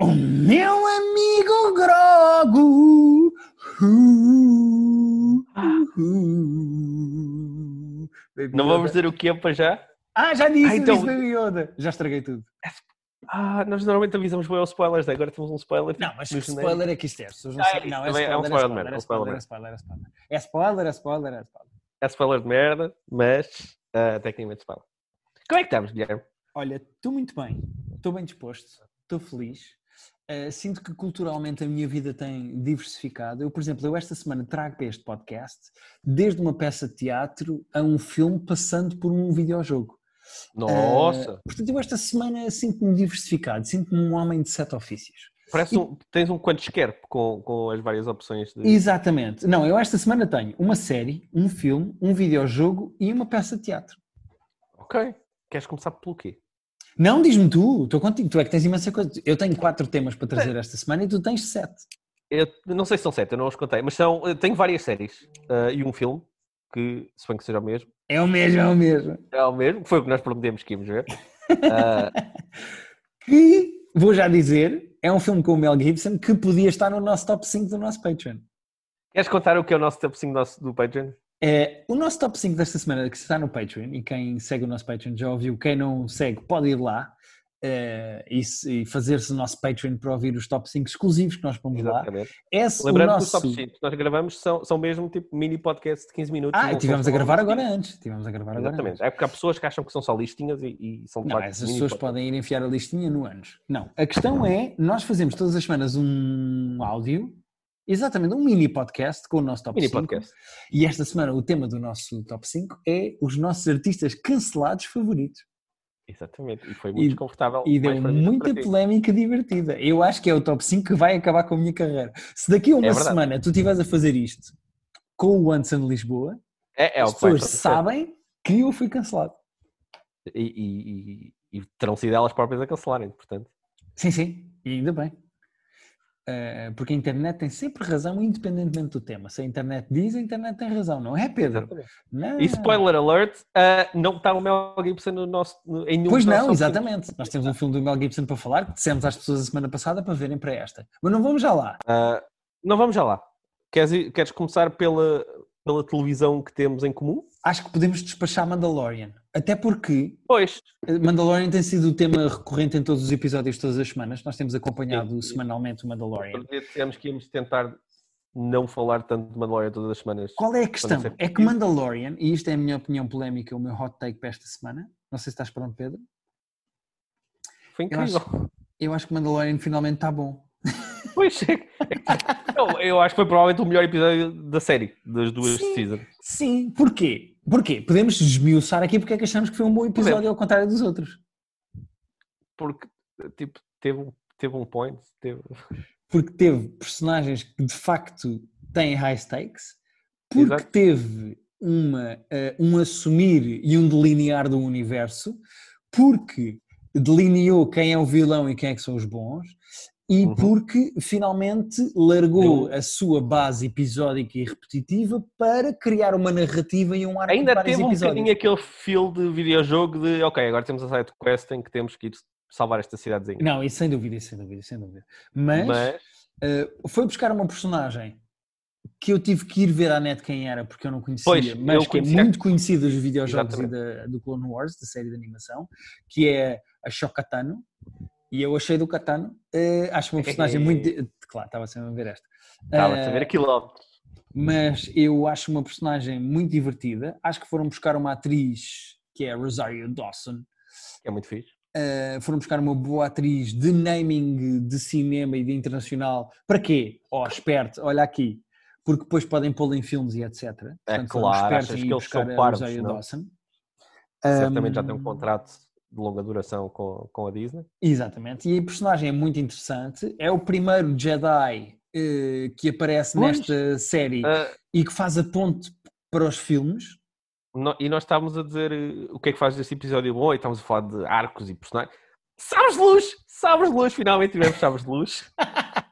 O meu amigo Grogo. Uh, uh, Baby Não vamos dizer o que é para já? Ah, já disse, Ah, então- disse Baby Yoda. Já estraguei tudo. Ah, nós normalmente avisamos bem aos spoilers, agora temos um spoiler. Não, mas que spoiler é que isto é? Não Ah, isso Não, é também é um spoiler, é spoiler de spoiler, merda, é um spoiler spoiler, é spoiler, é spoiler. É spoiler, é spoiler, é spoiler. É spoiler de merda, mas ah, tecnicamente spoiler. Como é que estamos, Guilherme? Olha, estou muito bem, estou bem disposto, estou feliz. Uh, sinto que culturalmente a minha vida tem diversificado. Eu, por exemplo, eu esta semana trago para este podcast desde uma peça de teatro a um filme passando por um videojogo. Nossa, Uh, portanto, eu esta semana sinto-me diversificado, sinto-me um homem de sete ofícios. parece um, tens um quanto quer com, com as várias opções de. Exatamente. Não, eu esta semana tenho uma série, um filme, um videojogo e uma peça de teatro. Ok. Queres começar pelo quê? Não, diz-me tu, estou contigo, tu é que tens imensa coisa. Eu tenho quatro temas para trazer esta semana e tu tens sete. Eu não sei se são sete, eu não os contei, mas são, eu tenho várias séries ah, e um filme, que suponho que seja o mesmo. É o mesmo, é o mesmo. É o mesmo, foi o que nós prometemos que íamos ver. Ah, Que, vou já dizer, é um filme com o Mel Gibson que podia estar no nosso top 5 do nosso Patreon. queres contar o que é o nosso top 5 do, nosso- do Patreon? É, o nosso top 5 desta semana que está no Patreon, e quem segue o nosso Patreon já ouviu, quem não segue pode ir lá eh, e, e fazer-se o nosso Patreon para ouvir os top 5 exclusivos que nós pomos lá. Exatamente. Esse, o Lembrando nosso... que os top 5 que nós gravamos são, são mesmo tipo mini podcast de 15 minutos. Ah, e tivemos a gravar agora antes. Tivemos a gravar agora antes. Exatamente. É porque há pessoas que acham que são só listinhas e, e são Não, essas pessoas podcasts. podem ir enfiar a listinha no anos. Não, a questão é, nós fazemos todas as semanas um áudio, exatamente, um mini podcast com o nosso top Mini 5. podcast. E esta semana o tema do nosso top 5 é os nossos artistas cancelados favoritos. Exatamente. E foi muito E- desconfortável. E deu muita polémica divertida. Eu acho que é o top 5 que vai acabar com a minha carreira. Se daqui a uma É semana tu estiveres a fazer isto com o Anderson de Lisboa, É, é as pessoas sabem que eu fui cancelado. E, e- e- e terão sido elas próprias a cancelarem, portanto. Sim, sim, e ainda bem. Eh, porque a internet tem sempre razão, independentemente do tema. Se a internet diz, a internet tem razão, não é, Pedro? Não. E spoiler alert, ah, não está o Mel Gibson no nosso, no- em nenhum Pois não, exatamente. Nós temos um filme do Mel Gibson para falar, que dissemos às pessoas a semana passada para verem para esta. Mas não vamos já lá. Ah, não vamos já lá. Queres, queres começar pela, pela televisão que temos em comum? Acho que podemos despachar Mandalorian. Até porque Pois. eh, Mandalorian tem sido o tema recorrente em todos os episódios, todas as semanas. Nós temos acompanhado Sim, semanalmente o Mandalorian. Dissemos que íamos tentar não falar tanto de Mandalorian todas as semanas. Qual é a questão? É que. Mandalorian, e isto é a minha opinião polémica, o meu hot take para esta semana. Não sei se estás pronto, Pedro. Foi Eu incrível. acho, eu acho que Mandalorian finalmente está bom. Pois é. Não, eu acho que foi provavelmente o melhor episódio da série, das duas Sim. seasons. Sim, porquê? Porquê? Podemos desmiuçar aqui porque é que achamos que foi um bom episódio Podemos. ao contrário dos outros. Porque, tipo, teve, um- teve um point. Teve... Porque teve personagens que de facto têm high stakes, porque Exato. teve uma, eh, um assumir e um delinear do universo, porque delineou quem é o vilão e quem é que são os bons, e Uhum. porque finalmente largou a sua base episódica e repetitiva para criar uma narrativa e um arco de Ainda teve um episódios. bocadinho aquele feel de videojogo de ok, agora temos a side quest em que temos que ir salvar esta cidadezinha. Não, isso sem dúvida, sem dúvida, sem dúvida. Mas, Mas uh, foi buscar uma personagem que eu tive que ir ver à net quem era, porque eu não conhecia, Pois, mas que é muito conhecida dos videojogos e da, do Clone Wars, da série de animação, que é a Shokatano. E eu achei do Katano, uh, acho uma personagem muito. Claro, estava sempre a ver esta. estava a Uh, saber aquilo. mas eu acho uma personagem muito divertida. Acho que foram buscar uma atriz que é a Rosario Dawson, que é muito fixe. Uh, foram buscar uma boa atriz de naming de cinema e de internacional. Para quê? Oh, esperto, olha aqui. Porque depois podem pô-la em filmes e etc. Portanto, foram claro, achas ir que eles são parvos? Dawson. Certamente já tem um Um, contrato de longa duração com, com a Disney. Exatamente. E a personagem é muito interessante. É o primeiro Jedi eh, que aparece Pois. nesta série Ah, e que faz a ponte para os filmes. no- e nós estávamos a dizer eh, o que é que faz desse episódio bom e estávamos a falar de arcos e personagens. Sabres de luz! Sabres de luz! Finalmente tivemos sabres de luz.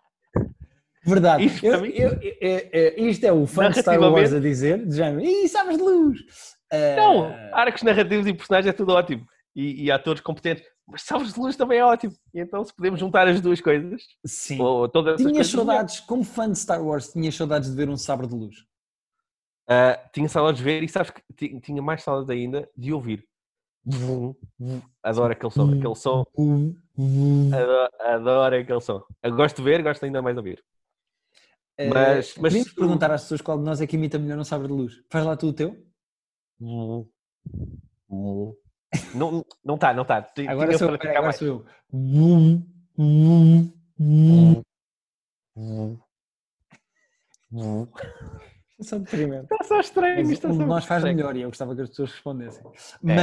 Verdade. Isto Eu- eu- eu- eu- isto é o fã de Star Wars a dizer, de género, Ih, sabes de luz! Não, Eh, arcos narrativos e personagens é tudo ótimo. E, e atores competentes. Mas sabres de luz também é ótimo. E então, se podemos juntar as duas coisas, Sim. ou todas Tinhas coisas, saudades, como fã de Star Wars, tinhas saudades de ver um sabre de luz. Ah, tinha saudades de ver e sabes que ti- tinha mais saudades ainda de ouvir. Vum, vum. Adoro aquele som, aquele som, adoro, adoro aquele som. Eu gosto de ver, gosto ainda mais de ouvir. Eh, Mas- mas podemos perguntar às pessoas qual de nós é que imita melhor um sabre de luz. Faz lá tu o teu? Vum. Não não está, não está. Agora sou, para peraí, agora mais. sou eu. Vum, vum, vum. Vum, vum. Só deprimente. Está só estranho. Mas de está nós só faz estranho. melhor e eu gostava que as pessoas respondessem. também.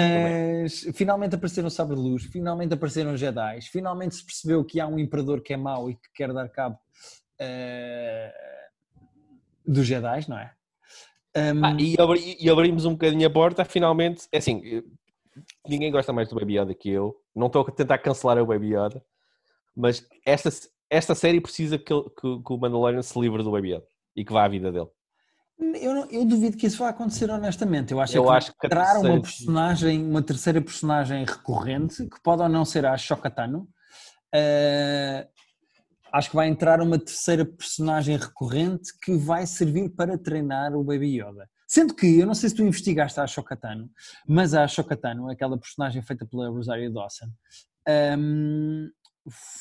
Mas finalmente apareceram sabre de luz, finalmente apareceram Jedi, finalmente se percebeu que há um imperador que é mau e que quer dar cabo eh, dos Jedi, não é? Um, Ah, e, abri- e abrimos um bocadinho a porta, finalmente, é assim, ninguém gosta mais do Baby Yoda que eu, não estou a tentar cancelar o Baby Yoda, mas esta, esta série precisa que, que- que o Mandalorian se livre do Baby Yoda e que vá à vida dele. eu, não- eu duvido que isso vá acontecer honestamente. Eu acho Eu que acho que entrar uma terceira- personagem, uma terceira personagem recorrente, que pode ou não ser a Shokatano, eh, acho que vai entrar uma terceira personagem recorrente que vai servir para treinar o Baby Yoda. Sendo que, eu não sei se tu investigaste a Shokatano, mas a Shokatano, aquela personagem feita pela Rosario Dawson, hum,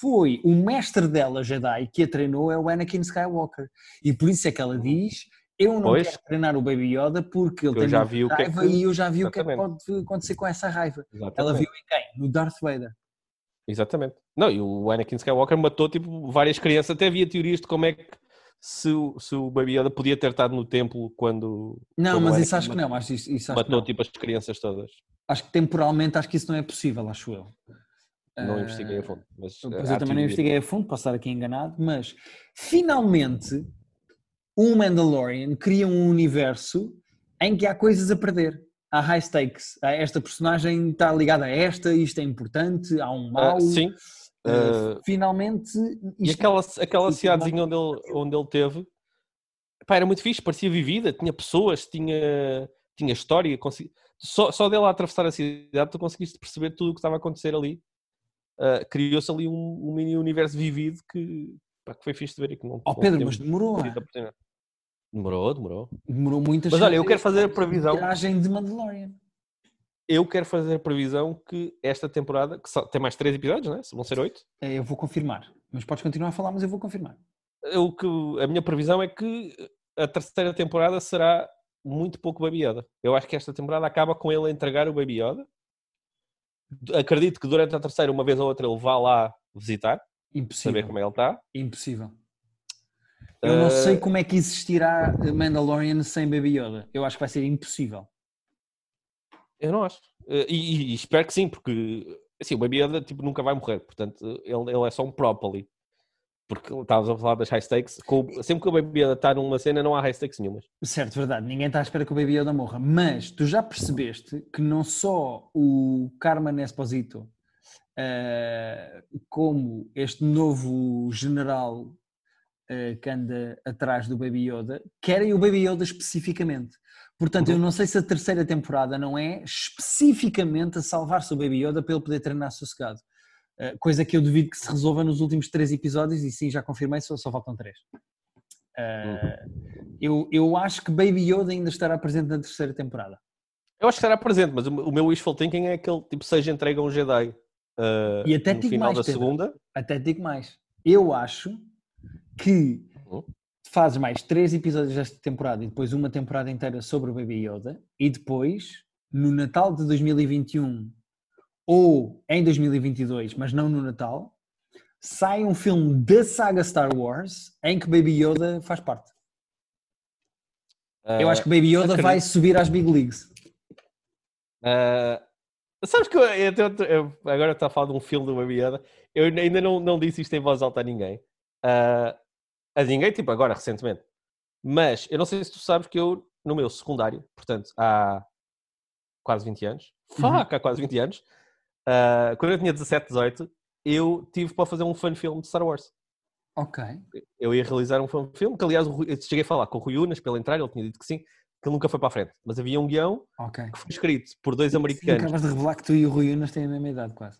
foi o mestre dela, Jedi, que a treinou é o Anakin Skywalker. E por isso é que ela diz: Eu não Pois. quero treinar o Baby Yoda porque ele Eu tem já vi o que é raiva que- e eu já vi o que é que Exatamente. pode acontecer com essa raiva. Ela Exatamente. viu em quem? No Darth Vader. Exatamente. Não, e o Anakin Skywalker matou tipo, várias crianças, até havia teorias de como é que se, o- se o Baby Yoda podia ter estado no templo quando, Não, quando mas isso acho que não. Acho, isso, isso acho, que matou não. tipo as crianças todas. acho que temporalmente acho que isso não é possível, acho eu. Não Ah, investiguei a fundo. Mas, há eu também não investiguei a fundo, posso estar aqui enganado, mas finalmente um Mandalorian cria um universo em que há coisas a perder. Há high stakes. Esta personagem está ligada a esta, isto é importante, há um Ah, mau. sim. Ah, finalmente. E aquela, aquela cidadezinha onde ele, onde ele teve, pá, era muito fixe, parecia vivida, tinha pessoas, tinha, tinha história. consegui- Só, só dele a atravessar a cidade tu conseguiste perceber tudo o que estava a acontecer ali. Ah, Criou-se ali um, um mini universo vivido que, pá, que foi fixe de ver e que não, Oh não Pedro, temos mas demorou. oportunidade. Demorou, demorou. Demorou muito a Mas olha, eu quero fazer a previsão. Viragem de Mandalorian. Eu quero fazer a previsão que esta temporada, que só, tem mais três episódios, né? vão ser oito, Eh, Eu vou confirmar. Mas podes continuar a falar, mas eu vou confirmar. o que, a minha previsão é que a terceira temporada será muito pouco Baby Yoda. Eu acho que esta temporada acaba com ele a entregar o Baby Yoda. Acredito que durante a terceira, uma vez ou outra, ele vá lá visitar, Impossível. saber como é que ele está. Impossível. Eu não Eh, sei como é que existirá Mandalorian sem Baby Yoda. Eu acho que vai ser impossível. Eu não acho. Eh, E, e espero que sim, porque assim, o Baby Yoda tipo, nunca vai morrer. Portanto, ele, ele é só um prop ali. Porque estavas a falar das high stakes. com- sempre que o Baby Yoda está numa cena, não há high stakes nenhumas. Certo, verdade. Ninguém está à espera que o Baby Yoda morra. Mas tu já percebeste que não só o Carmen Esposito, eh, como este novo general eh, que anda atrás do Baby Yoda, querem o Baby Yoda especificamente. Portanto, eu não sei se a terceira temporada não é especificamente a salvar-se o Baby Yoda para ele poder treinar sossegado. Eh, coisa que eu duvido que se resolva nos últimos três episódios, e sim, já confirmei, só, só faltam três. Eh, eu, eu acho que Baby Yoda ainda estará presente na terceira temporada. Eu acho que estará presente, mas o meu wishful thinking é aquele tipo seja entrega a um Jedi uh, E até no digo final mais, da Pedro. segunda. Até digo mais. Eu acho que Uhum. Fazes mais três episódios desta temporada e depois uma temporada inteira sobre o Baby Yoda e depois, no Natal de 2021 ou em 2022, mas não no Natal, sai um filme da saga Star Wars em que Baby Yoda faz parte. Eu Uh, acho que Baby Yoda acredito. vai subir às Big Leagues. uh, sabes que eu, eu- eu- eu- agora estou a falar de um filme do Baby Yoda. Eu ainda não, não disse isto em voz alta a ninguém. Uh, a ninguém, tipo agora, recentemente. Mas eu não sei se tu sabes que eu, no meu secundário, portanto, há quase 20 anos, Uhum. fuck, há quase 20 anos, uh, quando eu tinha 17, 18, eu tive para fazer um fan film de Star Wars. Ok. eu ia realizar um filme, que aliás eu cheguei a falar com o Rui Unas pela entrar, ele tinha dito que sim, que ele nunca foi para a frente. Mas havia um guião Ok. que foi escrito por dois americanos. acabas de revelar que tu e o Rui Unas têm a mesma idade quase.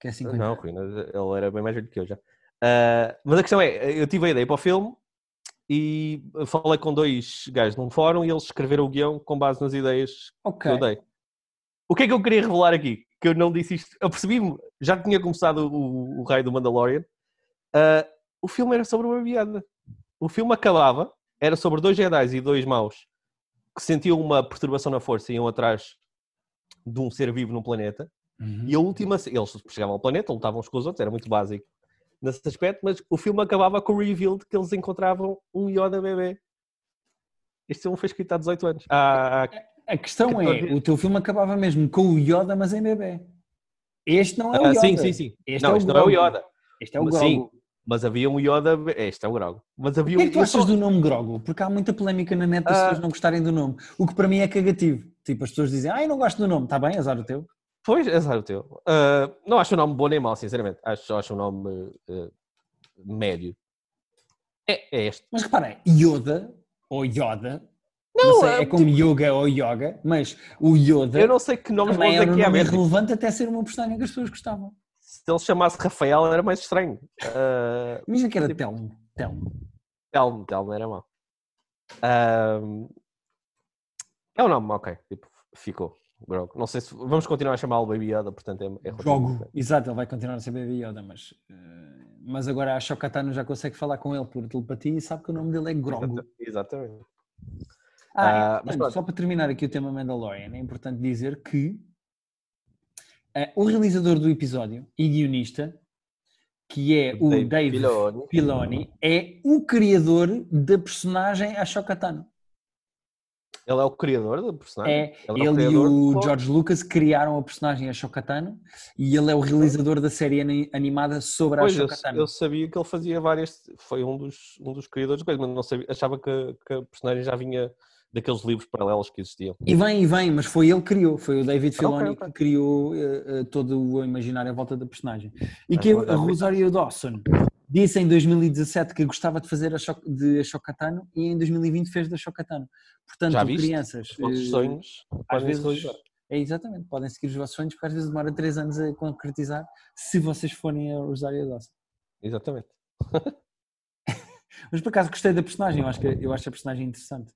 Que é 50 Não. Rui, mas ele era bem mais velho que eu já. Ah, mas a questão é, eu tive a ideia para o filme e falei com dois gajos num fórum e eles escreveram o guião com base nas ideias Ok. que eu dei. O que é que eu queria revelar aqui? Que eu não disse isto. Eu percebi-me, já tinha começado o, o raio do Mandalorian. Ah, o filme era sobre uma Yoda. O filme acabava, era sobre dois Jedi e dois maus que sentiam uma perturbação na força e iam atrás de um ser vivo no planeta. Uhum. E a última, eles chegavam ao planeta, lutavam uns com os outros, era muito básico nesse aspecto, mas o filme acabava com o reveal de que eles encontravam um Yoda bebê. Este filme foi escrito há 18 anos. Há, A questão é, 14. o teu filme acabava mesmo com o Yoda, mas em bebê. Este não é o Ah, Yoda. sim, sim, sim. Este não, é o este não é o. Yoda. Este é o Grogu. sim, Mas havia um Yoda. Este é o Grogu. Mas O havia que é que tu achas só- do nome Grogu? Porque há muita polémica na net das Ah. pessoas não gostarem do nome. O que para mim é cagativo. Tipo, as pessoas dizem, ah, eu não gosto do nome. Está bem, azar o teu. Pois, azar o teu. Ah, não acho o nome bom nem mau, sinceramente. Acho, acho o nome ah, médio. É, é este. Mas repara, Yoda, ou Yoda, não, Não, sei, é é como Yoga ou Yoga, mas o Yoda Eu não sei que nomes bons é há nome mesmo. irrelevante até ser uma personagem que as pessoas gostavam. Se ele se chamasse Rafael era mais estranho. Ah, Imagina que era Tipo- Telmo. Telmo. Telmo, Telmo era mau. Ahm, é o nome, ok. Tipo, ficou. Grogu. Não sei se vamos continuar a chamá-lo Baby Yoda, portanto é, é relativamente- Exato, ele vai continuar a ser Baby Yoda, mas, eh, mas agora a Shokatano já consegue falar com ele por telepatia e sabe que o nome dele é Grogu. Exata- Exatamente. Ah, Ah, mas importante, pronto. só para terminar aqui o tema Mandalorian, é importante dizer que eh, o realizador do episódio e guionista, que é o Dave Dave, Filoni. Filoni, é o criador da personagem Ashokatano. Ele é o criador do personagem. É, o ele e criador o do- George Lucas criaram a personagem Ashokatano e ele é o realizador da série ani- animada sobre a Pois, eu, Ashokatano. eu sabia que ele fazia várias. Foi um dos, um dos criadores de coisas, mas não sabia, achava que, que a personagem já vinha daqueles livros paralelos que existiam. E vem, e vem, mas foi ele que criou, foi o David Filoni ok. que criou eh, eh, todo o imaginário à volta da personagem. E Ah, que a Rosario Dawson disse em 2017 que gostava de fazer a Shok- de a Shokatano e em 2020 fez da Shokatano. Portanto, Já viste? crianças, Os vossos eh, sonhos às vezes, realizar. é exatamente, podem seguir os vossos sonhos porque às vezes demora 3 anos a concretizar se vocês forem a Rosario Dawson. Exatamente. Mas por acaso gostei da personagem, eu acho, que, eu acho a personagem interessante.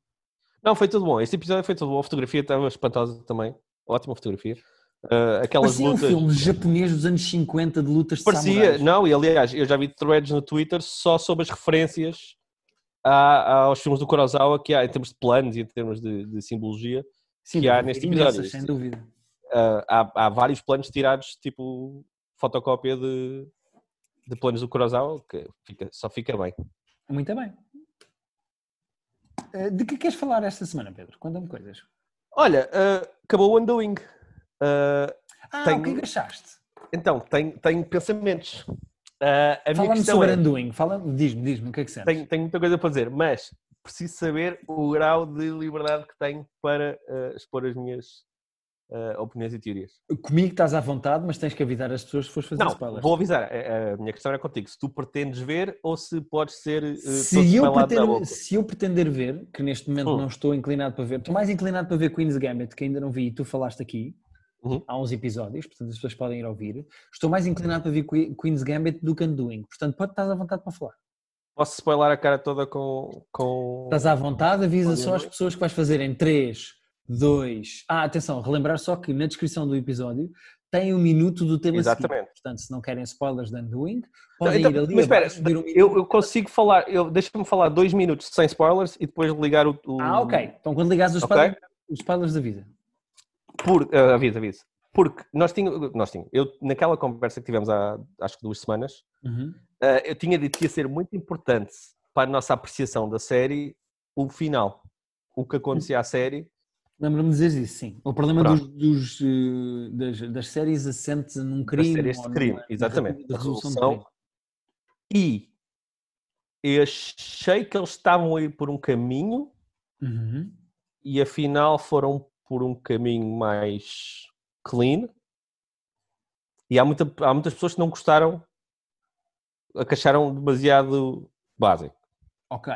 Não, foi tudo bom. Este episódio foi tudo bom. A fotografia estava espantosa também. Ótima fotografia. Ah, aquelas Parecia um lutas. filme japonês dos anos 50 de lutas de Parecia, samurais. não, e aliás, eu já vi threads no Twitter só sobre as referências aos filmes do Kurosawa que há em termos de planos e em termos de, de simbologia. Sim, que há neste episódio. imensas, sem dúvida. Ah, há, há vários planos tirados, tipo fotocópia de, de planos do Kurosawa, que fica- só fica bem. Muito bem. Eh, De que queres falar esta semana, Pedro? Conta-me coisas. Olha, ah, acabou o Undoing. Ah, Ah, Tenho- o que é achaste? então, tenho, tenho pensamentos. Minha Fala-me sobre é, Undoing. Fala diz-me, diz-me, o que é que sentes? tenho, tenho muita coisa para dizer, mas preciso saber o grau de liberdade que tenho para ah, expor as minhas ah, opiniões e teorias. Comigo estás à vontade, mas tens que avisar as pessoas se fores fazer Não, spoilers. vou avisar. A, minha questão era contigo. Se tu pretendes ver ou se podes ser uh, Se eu, boca. se eu pretender ver, que neste momento Hum. não estou inclinado para ver, estou mais inclinado para ver Queen's Gambit, que ainda não vi e tu falaste aqui, Uhum. há uns episódios, portanto as pessoas podem ir ouvir. Estou mais inclinado para ver Que- Queen's Gambit do que Undoing, portanto pode estar à vontade para falar. Posso spoiler a cara toda com. com... Estás à vontade, avisa só as pessoas que vais fazer em 3, 2. Ah, atenção, relembrar só que na descrição do episódio tem um minuto do tema seguinte. Exatamente. Portanto, se não querem spoilers de Undoing, podem Então, ir ali mas espera, um eu, eu consigo falar, eu, deixa-me falar dois minutos sem spoilers e depois ligar o. o- Ah, ok. Então quando ligares os, Ok. spoilers, os spoilers avisa. Por, uh, avisa, avisa. Porque nós tínhamos, nós tínhamos, eu naquela conversa que tivemos há acho que duas semanas, Uhum. uh, eu tinha dito que ia ser muito importante para a nossa apreciação da série o final. O que acontecia à série Lembro-me de dizer isso, sim. O problema dos, dos, eh, das, das séries assente num crime. séries de crime, numa exatamente. narrativa de A resolução. E eu achei que eles estavam a ir por um caminho Uhum. e afinal foram por um caminho mais clean. E há, muita, há muitas pessoas que não gostaram, que acharam demasiado básico. Ok.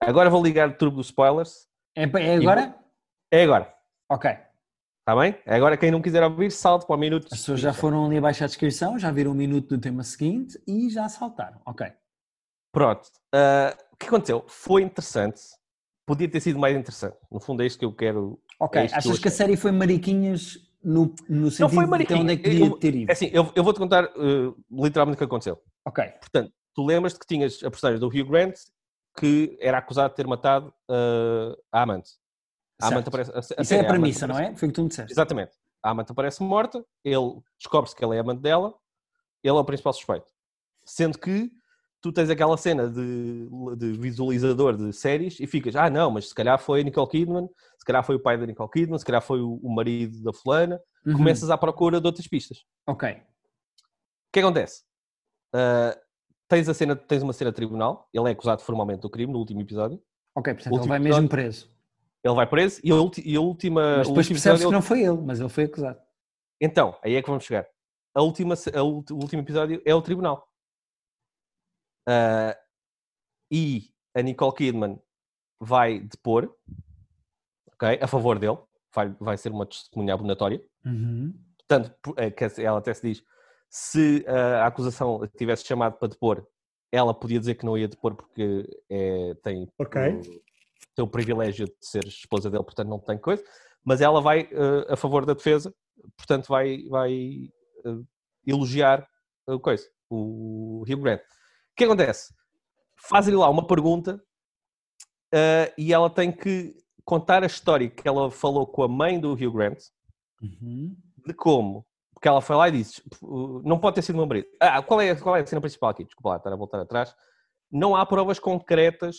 Agora vou ligar o turbo dos spoilers. É, é agora? É agora. Ok. Está bem? Agora, quem não quiser ouvir, salte para o minuto. As pessoas já foram ali abaixo à descrição, já viram o minuto do tema seguinte e já saltaram. Ok. Pronto. Uh, o que aconteceu? Foi interessante. Podia ter sido mais interessante. No fundo, é isto que eu quero. Ok. é Achas eu que a série foi mariquinhas no, no sentido foi de mariquinha. onde é que podia Eu- ter ido? É assim, eu, eu vou-te contar uh, literalmente o que aconteceu. Ok. Portanto, tu lembras-te que tinhas a personagem do Hugh Grant que era acusado de ter matado uh, a amante. A amante aparece. a- a Isso é a amante premissa, não é? Foi o que tu me disseste. Exatamente. A amante aparece morta, ele descobre-se que ela é amante dela, ele é o principal suspeito. Sendo que tu tens aquela cena de, de visualizador de séries e ficas, ah não, mas se calhar foi Nicole Kidman, se calhar foi o pai da Nicole Kidman, se calhar foi o, o marido da fulana, Uhum. começas à procura de outras pistas. Ok. O que acontece? Ah, tens, a cena, tens uma cena de tribunal, ele é acusado formalmente do crime no último episódio, Ok, portanto ele vai mesmo episódio. preso. ele vai preso e a, e a última. Mas depois percebe-se episódio, que não foi ele, mas ele foi acusado. Então, aí é que vamos chegar. A última, a o último episódio é o tribunal. Ah, e a Nicole Kidman vai depor, ok, a favor dele, vai, vai ser uma testemunha abonatória. Uhum. Portanto, por- eh, ela até se diz, se ah, a acusação a tivesse chamado para depor, ela podia dizer que não ia depor porque é, tem, Ok. o, tem o privilégio de ser esposa dele, portanto não tem coisa, mas ela vai eh, a favor da defesa, portanto vai, vai eh, elogiar o coisa, o Hugh Grant. O que acontece? Faz-lhe lá uma pergunta eh, e ela tem que contar a história que ela falou com a mãe do Hugh Grant, Uhum. de como, porque ela foi lá e disse, não pode ter sido meu marido. Ah, qual é, qual é a cena principal aqui? Desculpa lá, estar a voltar atrás. Não há provas concretas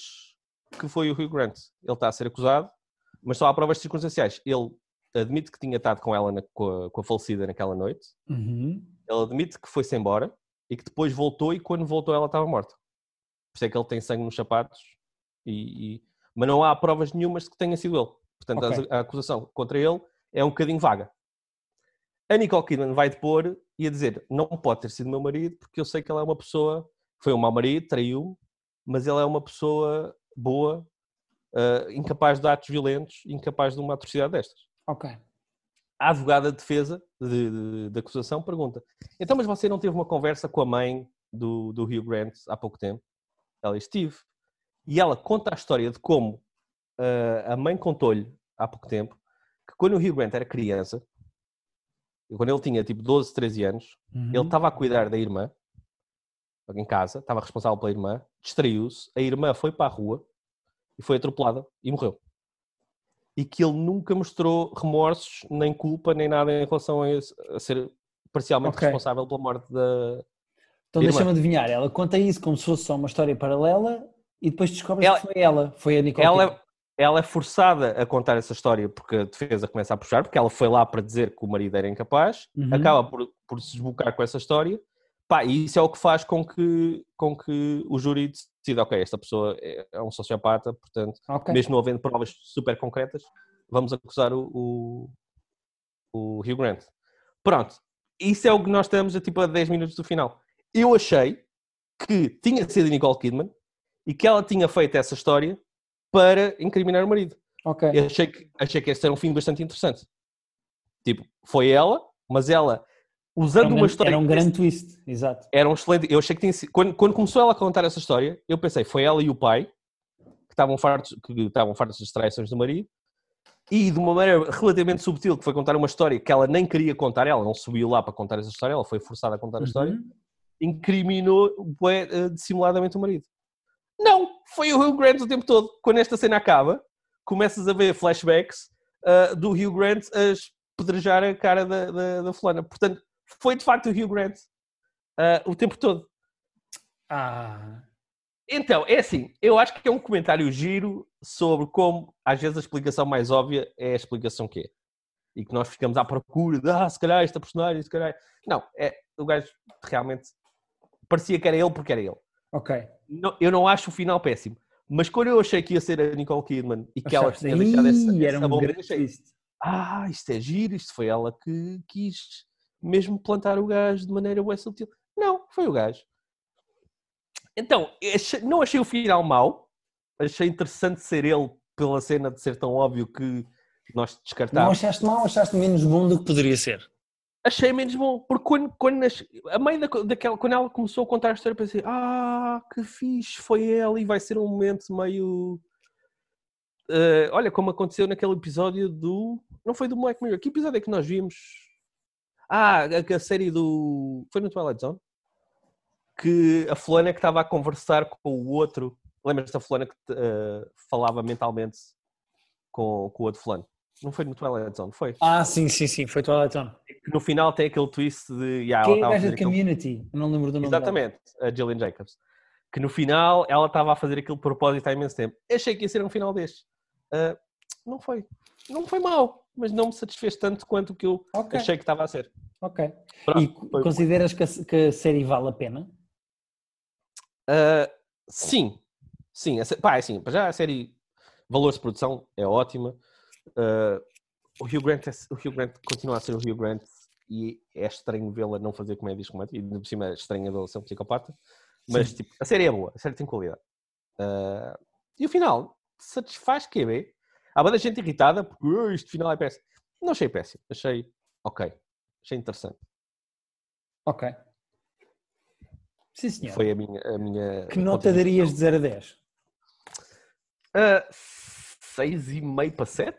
que foi o Hugh Grant. Ele está a ser acusado, mas só há provas circunstanciais. Ele admite que tinha estado com ela, na- com, a, com a falecida naquela noite. Uhum. Ele admite que foi-se embora e que depois voltou e quando voltou ela estava morta. Por isso é que ele tem sangue nos sapatos. E, e- Mas não há provas nenhumas de que tenha sido ele. Portanto, a- Ok. a acusação contra ele é um bocadinho vaga. A Nicole Kidman vai depor e a dizer não pode ter sido meu marido porque eu sei que ela é uma pessoa, foi um mau marido, traiu-me, mas ele é uma pessoa boa, ah, incapaz de atos violentos, incapaz de uma atrocidade destas Ok. A advogada de defesa de, de- de acusação pergunta: então, mas você não teve uma conversa com a mãe do, do Hugh Grant há pouco tempo? Ela estive. E ela conta a história de como ah, a mãe contou-lhe há pouco tempo que quando o Hugh Grant era criança, quando ele tinha tipo 12, 13 anos, Uhum. ele estava a cuidar da irmã em casa, estava responsável pela irmã, distraiu-se, a irmã foi para a rua e foi atropelada e morreu. E que ele nunca mostrou remorsos, nem culpa, nem nada em relação a, esse- a ser parcialmente Ok. responsável pela morte da. Então deixa-me adivinhar, ela conta isso como se fosse só uma história paralela e depois descobre Ela- que foi ela, foi a Nicole Ela, Kidman. ela é forçada a contar essa história porque a defesa começa a puxar, porque ela foi lá para dizer que o marido era incapaz, Uhum. acaba por, por se desbocar com essa história, pá, e isso é o que faz com que, com que o júri decida, ok, esta pessoa é, é um sociopata, portanto, Ok. mesmo não havendo provas super concretas, vamos acusar o, o, o Hugh Grant. Pronto, isso é o que nós estamos a tipo a 10 minutos do final. Eu achei que tinha sido Nicole Kidman e que ela tinha feito essa história para incriminar o marido. Ok. Eu achei que, achei que esse era um fim bastante interessante. Tipo, foi ela, mas ela, usando um, uma história. era um grande twist, exato. era um excelente. Eu achei que tinha. Quando, quando começou ela a contar essa história, eu pensei, foi ela e o pai que estavam fartos, que estavam fartos das traições do marido e de uma maneira relativamente subtil, que foi contar uma história que ela nem queria contar, ela não subiu lá para contar essa história, ela foi forçada a contar a história, Uhum. incriminou eh, dissimuladamente o marido. Não, foi o Hugh Grant o tempo todo. Quando esta cena acaba, começas a ver flashbacks ah, do Hugh Grant a pedrejar a cara da, da, da fulana. Portanto, foi de facto o Hugh Grant ah, o tempo todo. Ah, Então, é assim, eu acho que é um comentário giro sobre como, às vezes, a explicação mais óbvia é a explicação que é. E que nós ficamos à procura de, ah, se calhar esta personagem, se calhar... Não, é, o gajo realmente parecia que era ele porque era ele. ok. Não- eu não acho o final péssimo. Mas quando eu achei que ia ser a Nicole Kidman e que ela Achaste, tinha deixado essa, "Ih, era essa um bomba, achei, ah, isto é giro, isto foi ela que quis mesmo plantar o gajo de maneira bué sutil. Não, foi o gajo. Então, não achei o final mau, achei interessante ser ele pela cena de ser tão óbvio que Nós Não descartámos. achaste mal achaste menos bom do que poderia ser? Achei menos bom, porque quando, quando a meio da, daquela, quando ela começou a contar a história, pensei, ah, que fixe, foi ela e vai ser um momento meio. Eh, olha, como aconteceu naquele episódio do. Não foi do Black Mirror, que episódio é que nós vimos? Ah, a, a série do. Foi no Twilight Zone? Que a fulana que estava a conversar com o outro. Lembras da fulana que eh, falava mentalmente com, com o outro fulano? Não foi no Twilight Zone, foi? Ah, sim, sim, sim, foi Twilight Zone. no final tem aquele twist de. Yeah, Quem é ela a estava a gaja fazer de aquele- Community? Eu não lembro do nome dela. Exatamente, a Gillian Jacobs. Que no final ela estava a fazer aquele propósito há imenso tempo. Achei que ia ser um final deste. Ah, não foi. Não foi mau, mas não me satisfez tanto quanto o que eu Ok, achei que estava a ser. ok. Pronto, E consideras que a, que a série vale a pena? Ah, sim, sim. A, pá, é assim, já a série Valores de Produção é ótima. Ah, o, Hugh Grant é- o Hugh Grant continua a ser o Hugh Grant e é estranho vê-la não fazer comédias românticas. E por cima é estranho ele ser um psicopata. Mas tipo, a série é boa, a série tem qualidade. Ah, e o final satisfaz que bem. Há muita gente irritada porque "Ah, este final é péssimo. Não achei péssimo, achei ok, achei interessante. Ok. Sim, senhor. Foi a minha. A minha Que nota darias de 0 a 10? Uh, 6,5 para 7?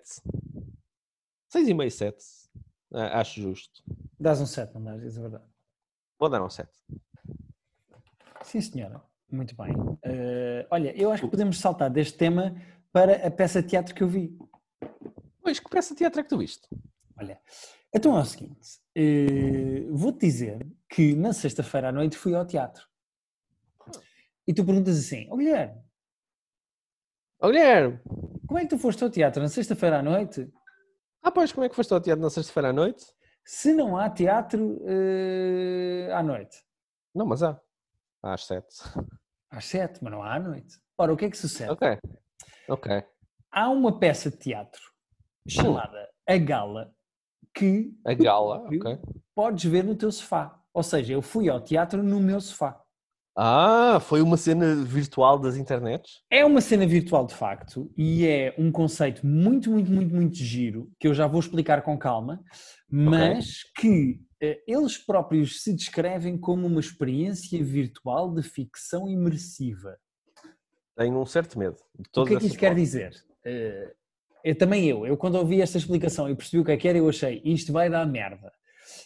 6,5, 7. Uh, acho justo. Dás um 7, não dás? Diz a verdade. Vou dar um 7. Sim, senhora. Muito bem. Eh, olha, eu acho que podemos saltar deste tema para a peça de teatro que eu vi. Pois, que peça de teatro é que tu viste? Olha, então é o seguinte. eh, Vou-te dizer que na sexta-feira à noite fui ao teatro. E tu perguntas assim, oh, Guilherme, Oh, Guilherme! como é que tu foste ao teatro na sexta-feira à noite Ah, pois, como é que foste ao teatro na sexta-feira à noite? se não há teatro eh, à noite? Não, mas há. Há às 7. Às sete, mas não há à noite. Ora, o que é que sucede? Ok. Ok. Há uma peça de teatro chamada A Gala que A gala, ok. podes ver no teu sofá. Ou seja, eu fui ao teatro no meu sofá. Ah, foi uma cena virtual das internets? É uma cena virtual de facto e é um conceito muito, muito, muito, muito giro que eu já vou explicar com calma, mas que eh, eles próprios se descrevem como uma experiência virtual de ficção imersiva. Tenho um certo medo. O que é que isto quer dizer? Eh, eu também eu, eu quando ouvi esta explicação e percebi o que é que era, eu achei isto vai dar merda.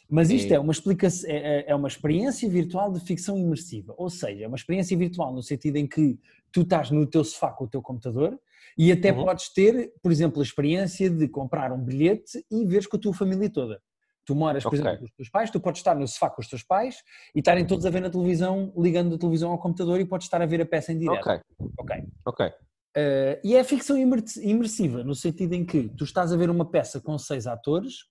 Mas isto É. é uma, explicação, é, é- é uma experiência virtual de ficção imersiva, ou seja, é uma experiência virtual no sentido em que tu estás no teu sofá com o teu computador e até Uhum. podes ter, por exemplo, a experiência de comprar um bilhete e veres com a tua família toda. Tu moras, por Ok. exemplo, com os teus pais, tu podes estar no sofá com os teus pais e estarem todos a ver na televisão, ligando a televisão ao computador e podes estar a ver a peça em direto. Ok, Ok. ok. Uh, e é ficção imer- imersiva, no sentido em que tu estás a ver uma peça com seis atores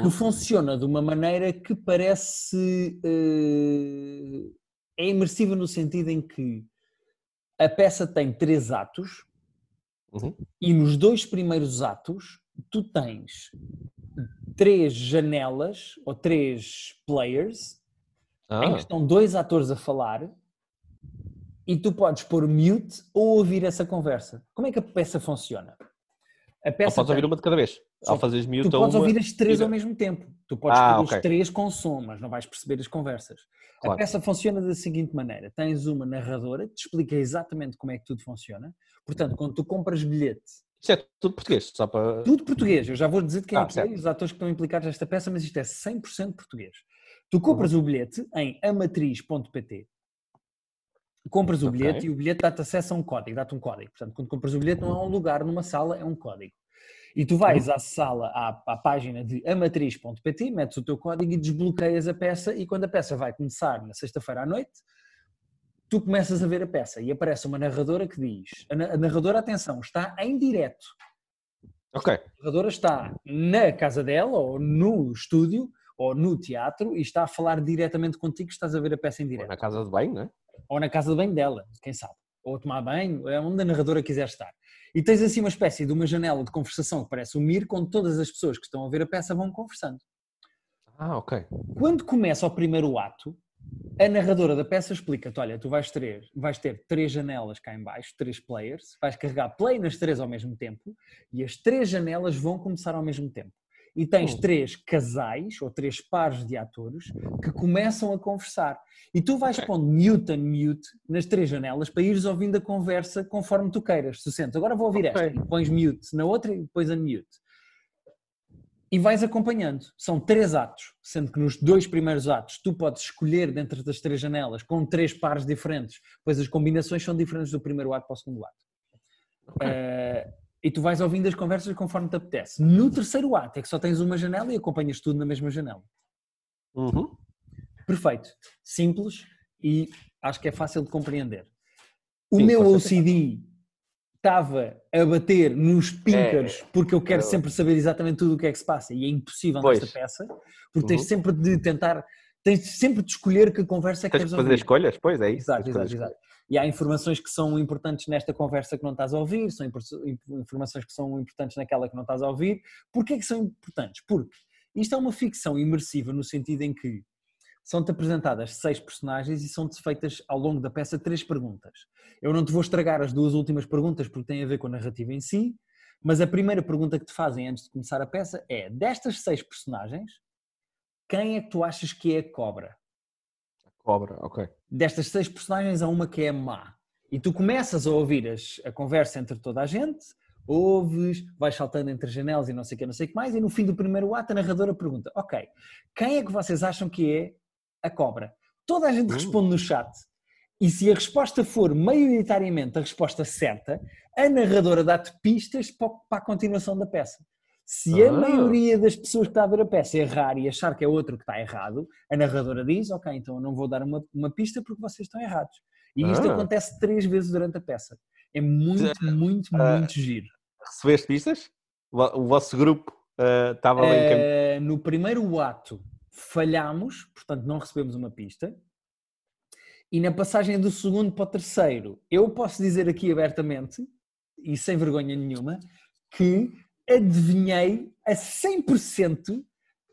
que Hum. funciona de uma maneira que parece. uh, é imersiva no sentido em que a peça tem três atos Uhum. e nos dois primeiros atos tu tens três janelas ou três players em que Ah, estão dois atores a falar e tu podes pôr mute ou ouvir essa conversa. Como é que a peça funciona? A ou peça podes ouvir tem- uma de cada vez. Ao fazeres mute tu a podes uma... ouvir as três ao mesmo tempo. Tu podes Ah, pôr ok. os três com som, mas não vais perceber as conversas. A Claro. peça funciona da seguinte maneira: tens uma narradora que te explica exatamente como é que tudo funciona. Portanto, quando tu compras bilhete, Isto é tudo português, só para... tudo português, eu já vou dizer de quem Ah, é certo. os atores que estão implicados nesta peça, mas isto é 100% português. Tu compras Uhum. o bilhete em amatriz.pt. Compras o bilhete e o bilhete dá-te acesso a um código, dá-te um código. Portanto, quando compras o bilhete não é um lugar numa sala, é um código. E tu vais Uhum. à sala, à, à página de amatriz.pt, metes o teu código e desbloqueias a peça e quando a peça vai começar na sexta-feira à noite, tu começas a ver a peça e aparece uma narradora que diz, a na- a narradora, atenção, está em direto, Ok, a narradora está na casa dela, ou no estúdio, ou no teatro, e está a falar diretamente contigo, estás a ver a peça em Ou direto. na casa de banho, não é? Ou na casa de banho dela, quem sabe. Ou a tomar banho, é onde a narradora quiser estar. E tens assim uma espécie de uma janela de conversação que parece um mir, onde todas as pessoas que estão a ver a peça vão conversando. Ah, ok. Quando começa o primeiro ato, a narradora da peça explica-te: olha, tu vais ter, vais ter três janelas cá em baixo, três players, vais carregar play nas três ao mesmo tempo e as três janelas vão começar ao mesmo tempo. E tens Hum. três casais ou três pares de atores que começam a conversar. E tu vais Ok. pondo mute and mute nas três janelas para ires ouvindo a conversa conforme tu queiras. Tu sentes, agora vou ouvir Ok. esta, e pões mute na outra e depois unmute e vais acompanhando. São três atos, sendo que nos dois primeiros atos tu podes escolher dentro das três janelas com três pares diferentes, pois as combinações são diferentes do primeiro ato para o segundo ato. Ok. Eh, e tu vais ouvindo as conversas conforme te apetece. No terceiro ato é que só tens uma janela e acompanhas tudo na mesma janela. Uhum. Perfeito. Simples e acho que é fácil de compreender. O Sim, meu. OCD estava a bater nos píncaros porque eu quero É. sempre saber exatamente tudo o que é que se passa e é impossível Pois. nesta peça porque tens Uhum. sempre de tentar, tens sempre de escolher que conversa é que Tens que fazer ouvir. escolhas? Pois é isso. Exato, tens exato, fazer exato. E há informações que são importantes nesta conversa que não estás a ouvir, são informações que são importantes naquela que não estás a ouvir. Porquê que são importantes? Porque isto é uma ficção imersiva no sentido em que são-te apresentadas seis personagens e são-te feitas ao longo da peça três perguntas. Eu não te vou estragar as duas últimas perguntas porque têm a ver com a narrativa em si, mas a primeira pergunta que te fazem antes de começar a peça é: destas seis personagens, quem é que tu achas que é a cobra? Cobra, ok. destas seis personagens há uma que é má. E tu começas a ouvir as- a conversa entre toda a gente, ouves, vais saltando entre janelas e não sei o que, não sei o que mais, e no fim do primeiro ato a narradora pergunta, ok, quem é que vocês acham que é a cobra? Toda a gente Hum. responde no chat. E se a resposta for maioritariamente a resposta certa, a narradora dá-te pistas para a continuação da peça. Se a Ah. maioria das pessoas que está a ver a peça errar e achar que é outro que está errado, a narradora diz: Ok, então eu não vou dar uma, uma pista porque vocês estão errados. E isto Ah. acontece três vezes durante a peça. É muito, muito, Ah. muito giro. Recebeste pistas? O vosso grupo ah, estava bem encaminhado. Eh, no primeiro ato falhámos, portanto não recebemos uma pista. E na passagem do segundo para o terceiro, eu posso dizer aqui abertamente, e sem vergonha nenhuma, que adivinhei a 100%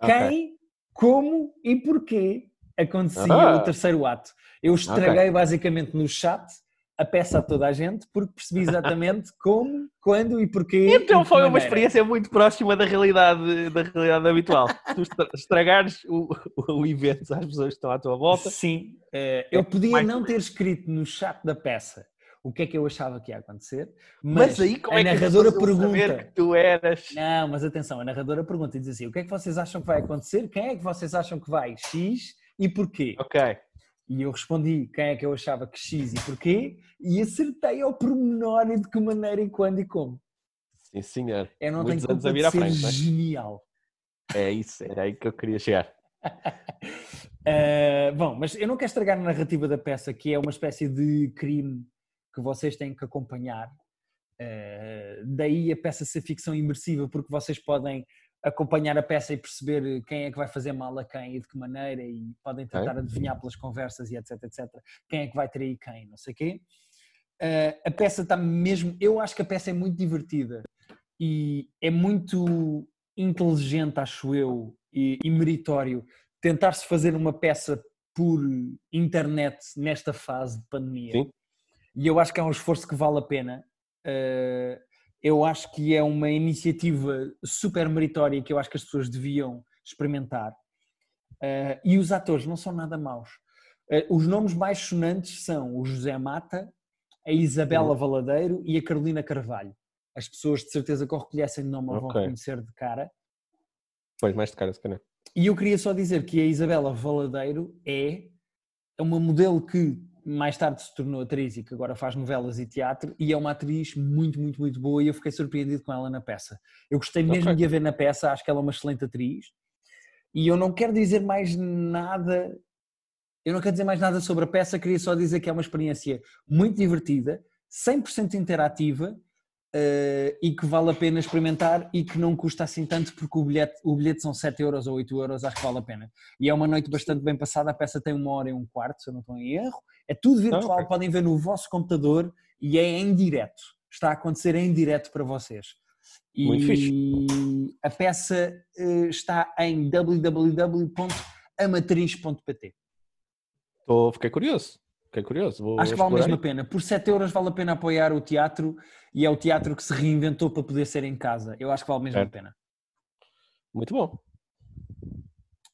quem, como e porquê acontecia Ah. o terceiro ato. Eu estraguei basicamente no chat a peça a toda a gente porque percebi exatamente como, quando e porquê. Então foi uma experiência muito próxima da realidade, da realidade habitual. Tu estra- estragares o, o evento às pessoas que estão à tua volta. Sim, eh, eu É podia não ter escrito no chat da peça o que é que eu achava que ia acontecer, Mas, mas, aí como a é que narradora pergunta. que tu eras? Não, mas atenção, a narradora pergunta e diz assim: o que é que vocês acham que vai acontecer? Quem é que vocês acham que vai X e porquê? Ok. E eu respondi quem é que eu achava que X e porquê, e acertei ao pormenor e de que maneira e quando e como. Sim, senhor. Eu não Muitos tenho de à ser frente, é? genial. É isso, era aí que eu queria chegar. Uh, bom, mas eu não quero estragar a narrativa da peça, que é uma espécie de crime que vocês têm que acompanhar. Uh, daí a peça ser ficção imersiva, porque vocês podem acompanhar a peça e perceber quem é que vai fazer mal a quem e de que maneira, e podem tentar adivinhar pelas conversas e etc, etc. Quem é que vai trair quem, não sei o quê. Uh, a peça está mesmo. Eu acho que a peça é muito divertida e é muito inteligente, acho eu, e, e meritório tentar-se fazer uma peça por internet nesta fase de pandemia. Sim. E eu acho que é um esforço que vale a pena. Uh, eu acho que é uma iniciativa super meritória que eu acho que as pessoas deviam experimentar. Uh, e os atores não são nada maus. Uh, os nomes mais sonantes são o José Mata, a Isabela Uhum. Valadeiro e a Carolina Carvalho. As pessoas de certeza que o reconhecem de nome ou vão reconhecer de cara. Pois, mais de cara, se calhar. E eu queria só dizer que a Isabela Valadeiro é uma modelo que mais tarde se tornou atriz e que agora faz novelas e teatro e é uma atriz muito, muito, muito boa e eu fiquei surpreendido com ela na peça. Eu gostei mesmo Ok. de a ver na peça, acho que ela é uma excelente atriz e eu não quero dizer mais nada, eu não quero dizer mais nada sobre a peça, queria só dizer que é uma experiência muito divertida, 100% interativa eh, e que vale a pena experimentar e que não custa assim tanto porque o bilhete, o bilhete são 7 euros ou 8 euros, acho que vale a pena. E é uma noite bastante bem passada, a peça tem uma hora e um quarto, se eu não estou em erro. É tudo virtual, ok. podem ver no vosso computador e é em direto. Está a acontecer em direto para vocês. E Muito fixe. a peça eh, está em www.amatriz.pt. Tô, fiquei curioso. Fiquei curioso. Vou Acho que vale mesmo a pena. Por 7 euros vale a pena apoiar o teatro e é o teatro que se reinventou para poder ser em casa. Eu acho que vale mesmo Certo. a pena. Muito bom.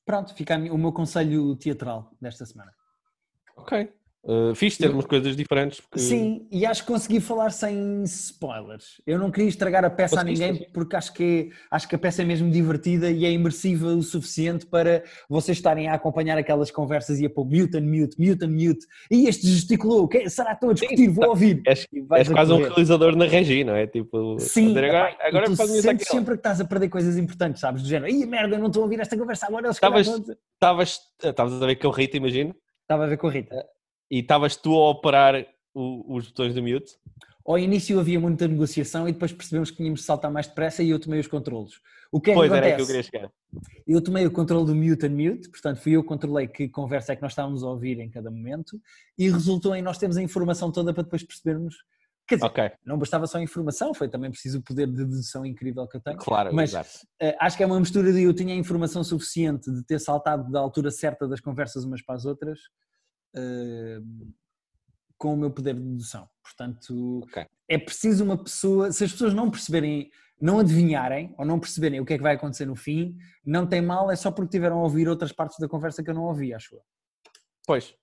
Pronto, fica o meu conselho teatral desta semana. Ok. Uh, fiz termos coisas diferentes. Porque... Sim, e acho que consegui falar sem spoilers. Eu não queria estragar a peça a Conseguiste, ninguém porque acho que, acho que a peça é mesmo divertida e é imersiva o suficiente para vocês estarem a acompanhar aquelas conversas e a pôr mute and mute, mute and mute. E este gesticulou, que- será que estão a discutir? Vou ouvir. És, és a quase um correr. realizador na regi, não é? Tipo, Sim, dizer, agora, epá, agora tu sentes aquilo. sempre que estás a perder coisas importantes, sabes? Do género, Ih, merda, não estou a ouvir esta conversa agora, calhar Estavas- vão dizer." Estavas estavas a ver que eu Rita, imagino, Estava a ver com a Rita. E estavas tu a operar o- os botões do mute. Ao início havia muita negociação e depois percebemos que tínhamos de saltar mais depressa e eu tomei os controlos. O que é que Pois era aí acontece? que eu queria chegar. Eu tomei o controle do mute and mute, portanto fui eu que controlei que conversa é que nós estávamos a ouvir em cada momento e resultou em nós termos a informação toda para depois percebermos. Quer dizer, Ok, não bastava só a informação, foi também preciso o poder de dedução incrível que eu tenho. claro, Mas- exato. Eh, acho que é uma mistura de eu tinha a informação suficiente de ter saltado da altura certa das conversas umas para as outras com o meu poder de dedução. Portanto, Ok. é preciso uma pessoa, se as pessoas não perceberem, não adivinharem ou não perceberem o que é que vai acontecer no fim, não tem mal, é só porque tiveram a ouvir outras partes da conversa que eu não ouvi, acho eu. Pois.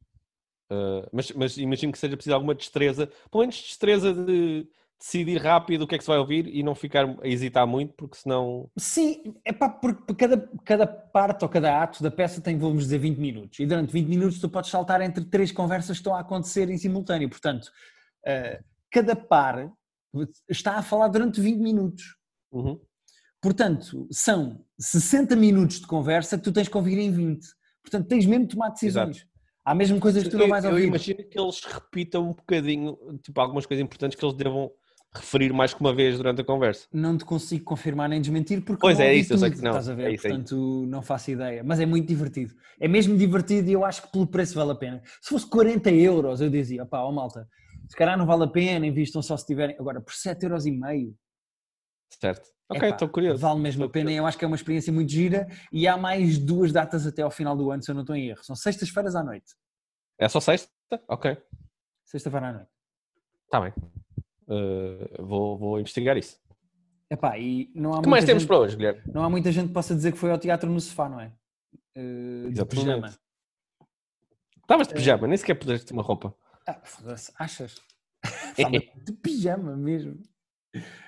Uh, mas, mas imagino que seja preciso alguma destreza, pelo menos destreza de decidir rápido o que é que se vai ouvir e não ficar a hesitar muito, porque senão. Sim, é pá, porque cada, cada parte ou cada ato da peça tem, vamos dizer, 20 minutos. E durante 20 minutos tu podes saltar entre três conversas que estão a acontecer em simultâneo. Portanto, eh, cada par está a falar durante 20 minutos. Uhum. Portanto, são 60 minutos de conversa que tu tens que ouvir em 20. Portanto, tens mesmo de tomar decisões. Há mesmo coisas que tu não vais eu, eu ouvir. imagino que eles repitam um bocadinho, tipo, algumas coisas importantes que eles devam referir mais que uma vez durante a conversa. Não te consigo confirmar nem desmentir porque Pois não é isso, eu sei tudo, que não. Estás a ver? É é Portanto, não faço ideia. Mas é muito divertido. É mesmo divertido e eu acho que pelo preço vale a pena. Se fosse 40 euros, eu dizia, pá, ó malta, se calhar não vale a pena, invistam só se tiverem. Agora, por 7 euros e meio, Certo? Ok, epá, estou curioso. vale mesmo a pena e eu acho que é uma experiência muito gira e há mais duas datas até ao final do ano, se eu não estou em erro. São sextas-feiras à noite. É só sexta? Ok, Sexta-feira à noite. está bem. Uh, vou, vou investigar isso. Epá, e não há que mais muita temos gente- para hoje, Guilherme? Não há muita gente que possa dizer que foi ao teatro no sofá, não é? Eh, de pijama. Estavas de pijama, nem sequer pudeste uma roupa. Ah, foda-se, achas? Estava de pijama mesmo.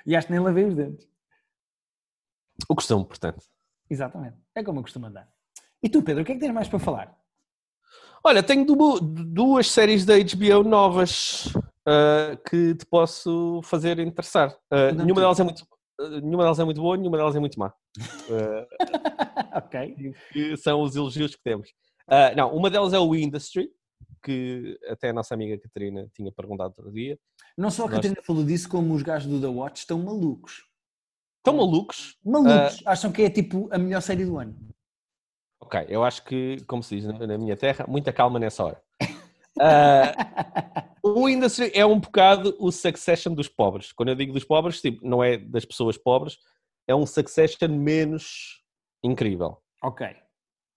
E acho que nem lavei os dentes. O costume, portanto. Exatamente. É como eu costumo andar. E tu, Pedro, o que é que tens mais para falar? Olha, tenho du- duas séries da HBO novas uh, que te posso fazer interessar. Uh, nenhuma, delas é muito, nenhuma delas é muito boa, nenhuma delas é muito má. Uh, ok. que são os elogios que temos. Não, uma delas é o Industry, que até a nossa amiga Catarina tinha perguntado outro dia. Não só a Nós- Catarina falou disso, como os gajos do The Watch estão malucos. Estão malucos? Malucos. Acham que é tipo a melhor série do ano. Ok, eu acho que, como se diz na minha terra, muita calma nessa hora. Uh, o Industry é um bocado o Succession dos pobres. Quando eu digo dos pobres, tipo, não é das pessoas pobres, é um Succession menos incrível. ok.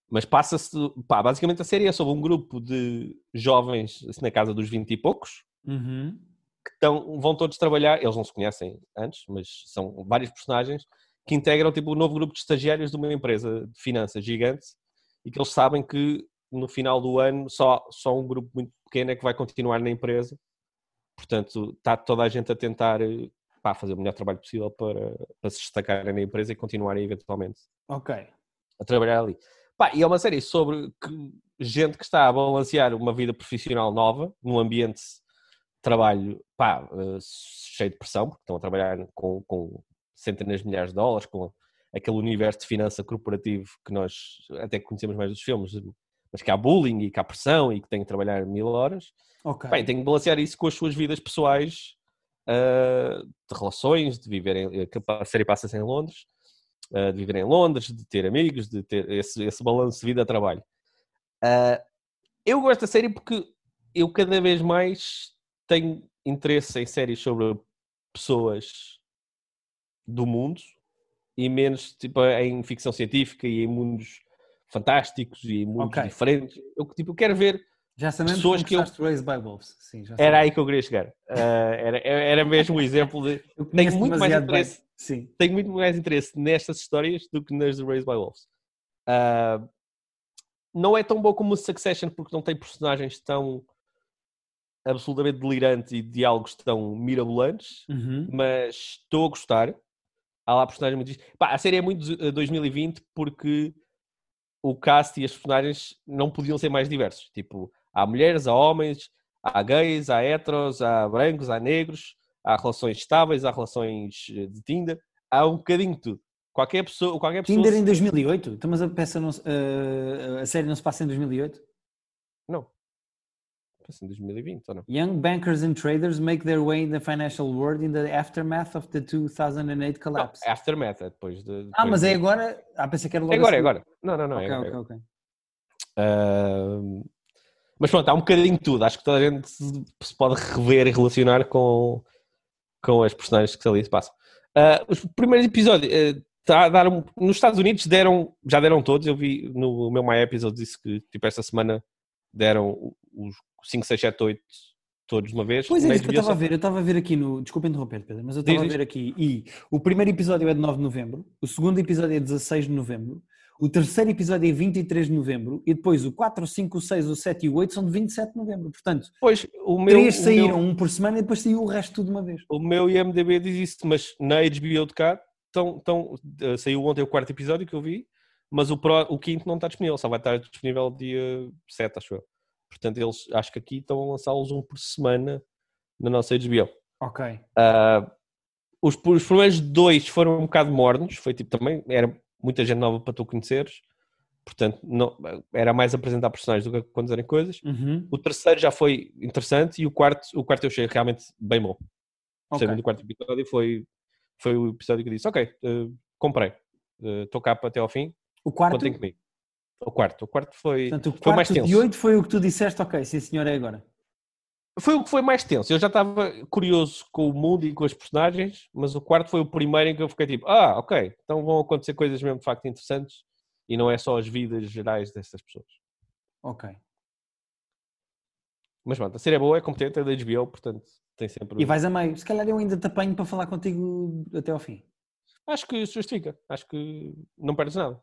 Mas passa-se, pá, basicamente a série é sobre um grupo de jovens assim, na casa dos 20 e poucos, Uhum. que estão, vão todos trabalhar, eles não se conhecem antes, mas são vários personagens que integram tipo, um novo grupo de estagiários de uma empresa de finanças gigante e que eles sabem que no final do ano só, só um grupo muito pequeno é que vai continuar na empresa. Portanto, está toda a gente a tentar eh, pá, fazer o melhor trabalho possível para, para se destacarem na empresa e continuarem eventualmente Ok. a trabalhar ali. Pá, e é uma série sobre que- gente que está a balancear uma vida profissional nova num ambiente de trabalho pá, eh, cheio de pressão, porque estão a trabalhar com, com centenas de milhares de dólares, com aquele universo de finança corporativo que nós até conhecemos mais dos filmes, mas que há bullying e que há pressão e que têm que trabalhar mil horas. Ok. Bem, tem que balancear isso com as suas vidas pessoais, ah, de relações, de viverem. A série passa-se em Londres, ah, de viver em Londres, de ter amigos, de ter esse, esse balanço de vida-trabalho. Ah, eu gosto da série porque eu cada vez mais tenho interesse em séries sobre pessoas do mundo e menos tipo, em ficção científica e em mundos fantásticos e em mundos Ok. diferentes. Eu, tipo, eu quero ver Já sabemos Pessoas que eu- Raised by Wolves. Sim, Era aí que eu queria chegar. Ah, era, era mesmo um exemplo de. Eu Tenho muito mais bem. interesse. Sim. Tenho muito mais interesse nestas histórias do que nas de Raised by Wolves. Ah, não é tão bom como o Succession porque não tem personagens tão absolutamente delirantes e diálogos tão mirabolantes, Uhum. mas estou a gostar. Há lá personagens muito. Pá, a série é muito de- 2020 porque o cast e as personagens não podiam ser mais diversos. Tipo, há mulheres, há homens, há gays, há heteros, há brancos, há negros, há relações estáveis, há relações eh, de Tinder, há um bocadinho de tudo. Qualquer pessoa, qualquer pessoa Tinder em 2008? Então, mas a peça não, eh, a série não se passa em 2008? Não. Parece em 2020 ou não? Young bankers and traders make their way in the financial world in the aftermath of the 2008 Não, collapse. é Aftermath, é depois de. ah, depois mas de- é agora? Ah, pensei que era logo É agora, é a seguir. agora. Não, não, não. é Ok, agora, é ok, agora. ok. Ahm, mas pronto, há um bocadinho de tudo. Acho que toda a gente se pode rever e relacionar com, com as personagens que ali se passam. Ah, os primeiros episódios tá um- nos Estados Unidos deram, já deram todos. Eu vi no meu My Episode disse que tipo esta semana deram os 5, 6, 7, 8 todos de uma vez. Pois é, isso que eu estava a ver. Eu estava a ver aqui no. Desculpa interromper, Pedro, mas eu estava a ver aqui. E o primeiro episódio é de 9 de novembro, o segundo episódio é 16 de novembro, o terceiro episódio é 23 de novembro e depois o 4, o 5, o 6, o 7 e o 8 são de 27 de novembro. Portanto, Pois, o meu, três saíram, meu- um por semana e depois saiu o resto tudo de uma vez. O meu IMDB diz isso, mas na HBO de cá tão, tão, eh, saiu ontem o quarto episódio que eu vi, mas o, pró- o quinto não está disponível, só vai estar disponível dia 7, acho eu. Portanto, eles acho que aqui estão a lançá-los um por semana na nossa HBO. Ok. Ah, os, os primeiros dois foram um bocado mornos, foi tipo também, era muita gente nova para tu conheceres, portanto, não, era mais apresentar personagens do que acontecerem coisas. Uhum. O terceiro já foi interessante e o quarto, o quarto eu achei realmente bem bom. O Ok. segundo e quarto episódio foi, foi o episódio que eu disse: Ok, eh, comprei, estou cá para até ao fim, O quarto, O quarto, o quarto foi, portanto, o foi mais quarto tenso. 8 foi o que tu disseste, ok, sim senhor, é agora. Foi o que foi mais tenso. Eu já estava curioso com o mundo e com os personagens, mas o quarto foi o primeiro em que eu fiquei tipo: Ah, ok, então vão acontecer coisas mesmo de facto interessantes e não é só as vidas gerais dessas pessoas. Ok. Mas pronto, a série é boa, é competente, é da HBO, portanto tem sempre. E vais a meio. Se calhar eu ainda te apanho para falar contigo até ao fim. Acho que justifica, acho que não perdes nada.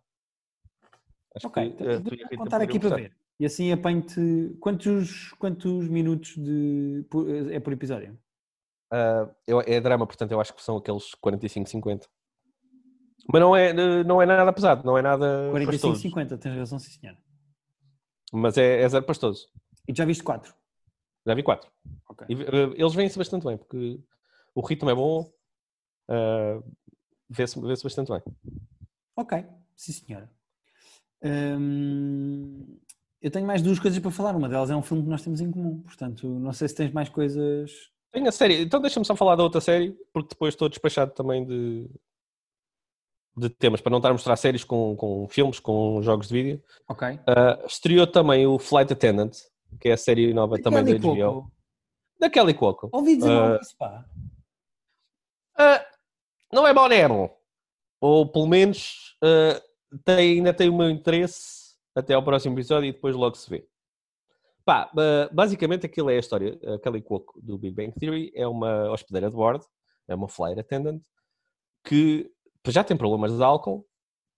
Acho Ok, que, então, eh, Rita contar aqui para ver. E assim apanho-te. Quantos, quantos minutos de, é por episódio? Ah, eu- é drama, portanto eu acho que são aqueles 45, 50. Mas não é, não é nada pesado, não é nada 45, pastoso. 50, tens razão, sim senhora. Mas é, é zero pastoso. E já viste 4? Já vi quatro. Ok. E, eh, eles vêm-se bastante bem, porque o ritmo é bom, ah, vê-se vê-se bastante bem. Ok, sim senhora. Hum, eu tenho mais duas coisas para falar. Uma delas é um filme que nós temos em comum. Portanto, não sei se tens mais coisas. Tem a série, então deixa-me só falar da outra série, porque depois estou despachado também de, de temas, para não estar a mostrar séries com, com filmes, com jogos de vídeo. Ok. Ah, estreou também o Flight Attendant, que é a série nova também da Kelly HBO. Cuoco. Da Kelly Cuoco. Ouvi dizer Ah, disso, pá. Ah, não é bom, é bom. Ou pelo menos ah, tem, ainda tem o meu interesse até ao próximo episódio e depois logo se vê. Pá, basicamente aquilo é a história. A Kelly Cuoco do Big Bang Theory é uma hospedeira de bordo, é uma flight attendant, que já tem problemas de álcool,